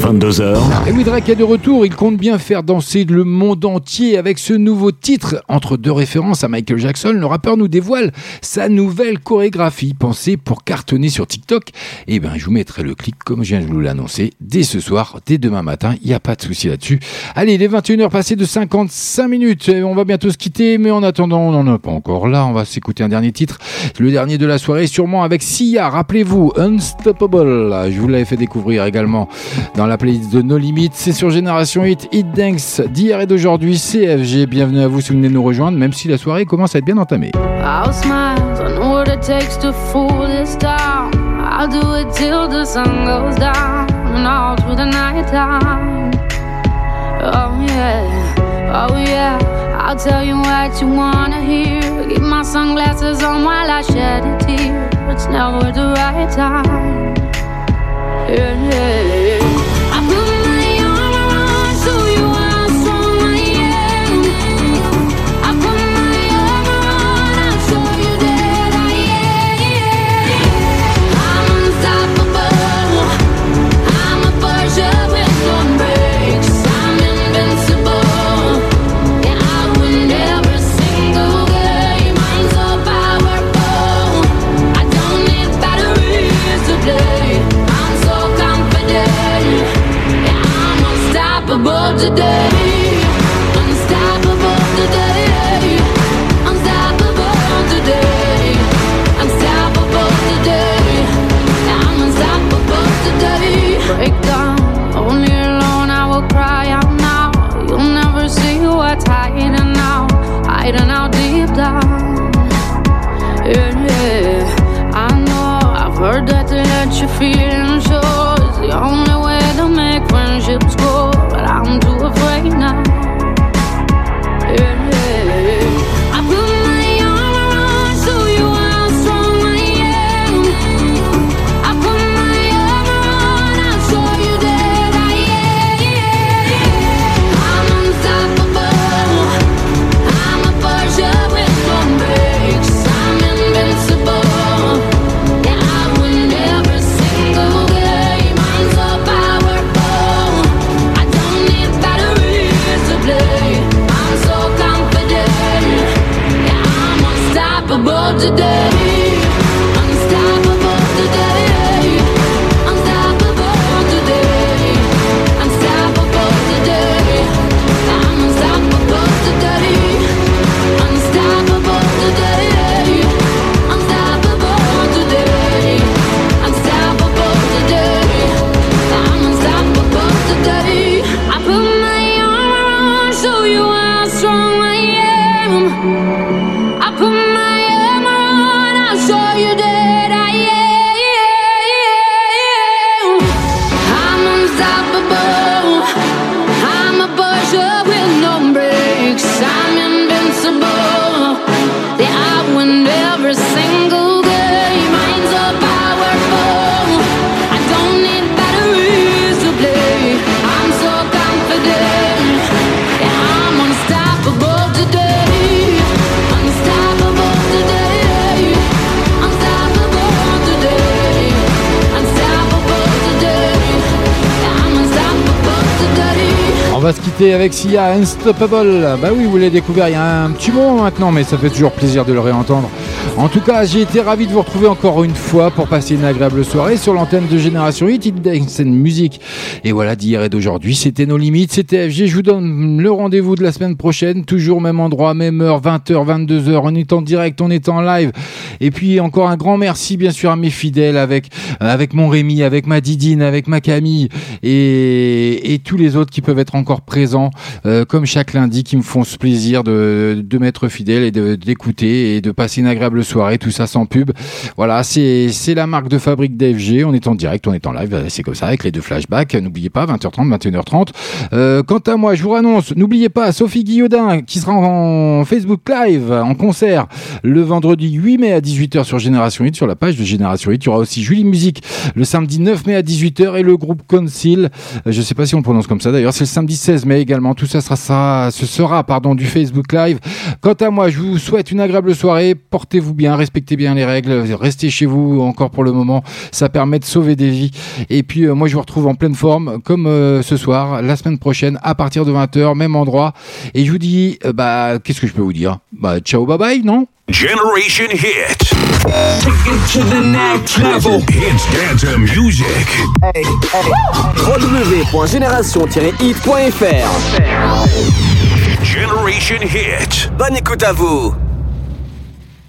22h. Et oui, Drake est de retour. Il compte bien faire danser le monde entier avec ce nouveau titre. Entre deux références à Michael Jackson, le rappeur nous dévoile sa nouvelle chorégraphie pensée pour cartonner sur TikTok. Et ben, je vous mettrai le clip comme je viens de vous l'annoncer dès ce soir, dès demain matin. Il n'y a pas de souci là-dessus. Allez, les 21h passées de 55 minutes. On va bientôt se quitter, mais en attendant, on n'en est pas encore là. On va s'écouter un dernier titre. Le dernier de la soirée, sûrement avec Sia. Rappelez-vous, Unstoppable. Je vous l'avais fait découvrir également dans la playlist de No Limits. C'est sur Génération Hit, Hit Dance d'hier et d'aujourd'hui. CFG, bienvenue à vous si vous venez nous rejoindre, même si la soirée commence à être bien entamée. Oh yeah. I'll tell you what you wanna hear. Keep my sunglasses on while I shed a tear. It's never the right time. Yeah, yeah. Today. Avec Sia Unstoppable. Bah oui, vous l'avez découvert il y a un petit moment maintenant, mais ça fait toujours plaisir de le réentendre. En tout cas, j'ai été ravi de vous retrouver encore une fois pour passer une agréable soirée sur l'antenne de Génération 8, It Dance Music. Et voilà, d'hier et d'aujourd'hui, c'était nos limites, c'était FG. Je vous donne le rendez-vous de la semaine prochaine, toujours même endroit, même heure, 20h, 22h. On est en direct, on est en live. Et puis encore un grand merci, bien sûr, à mes fidèles avec, avec mon Rémi, avec ma Didine, avec ma Camille et, et tous les autres qui peuvent être encore présents, euh, comme chaque lundi, qui me font ce plaisir de, de m'être fidèle et d'écouter et de passer une agréable soirée, tout ça sans pub. Voilà, c'est la marque de fabrique d'AFG. On est en direct, on est en live, euh, c'est comme ça, avec les deux flashbacks. N'oubliez pas, 20h30, 21h30. Euh, quant à moi, je vous annonce, n'oubliez pas Sophie Guillaudin qui sera en Facebook Live, en concert, le vendredi 8 mai à 18h sur Génération 8, sur la page de Génération 8. Il y aura aussi Julie Musique le samedi 9 mai à 18h et le groupe Concil. Euh, Je sais pas si on prononce comme ça d'ailleurs, c'est le samedi 16 mai également. Tout ça sera, ça, ce sera pardon, du Facebook Live. Quant à moi, je vous souhaite une agréable soirée. Portez-vous bien, respectez bien les règles, restez chez vous encore pour le moment. Ça permet de sauver des vies. Et puis euh, moi, je vous retrouve en pleine forme comme euh, ce soir, la semaine prochaine à partir de 20h, même endroit. Et je vous dis, bah, qu'est-ce que je peux vous dire? Bah, ciao, bye bye, non? Generation Hit. Take it to the next level. Hits dance music. www.génération-hit.fr Generation Hit. Bonne écoute à vous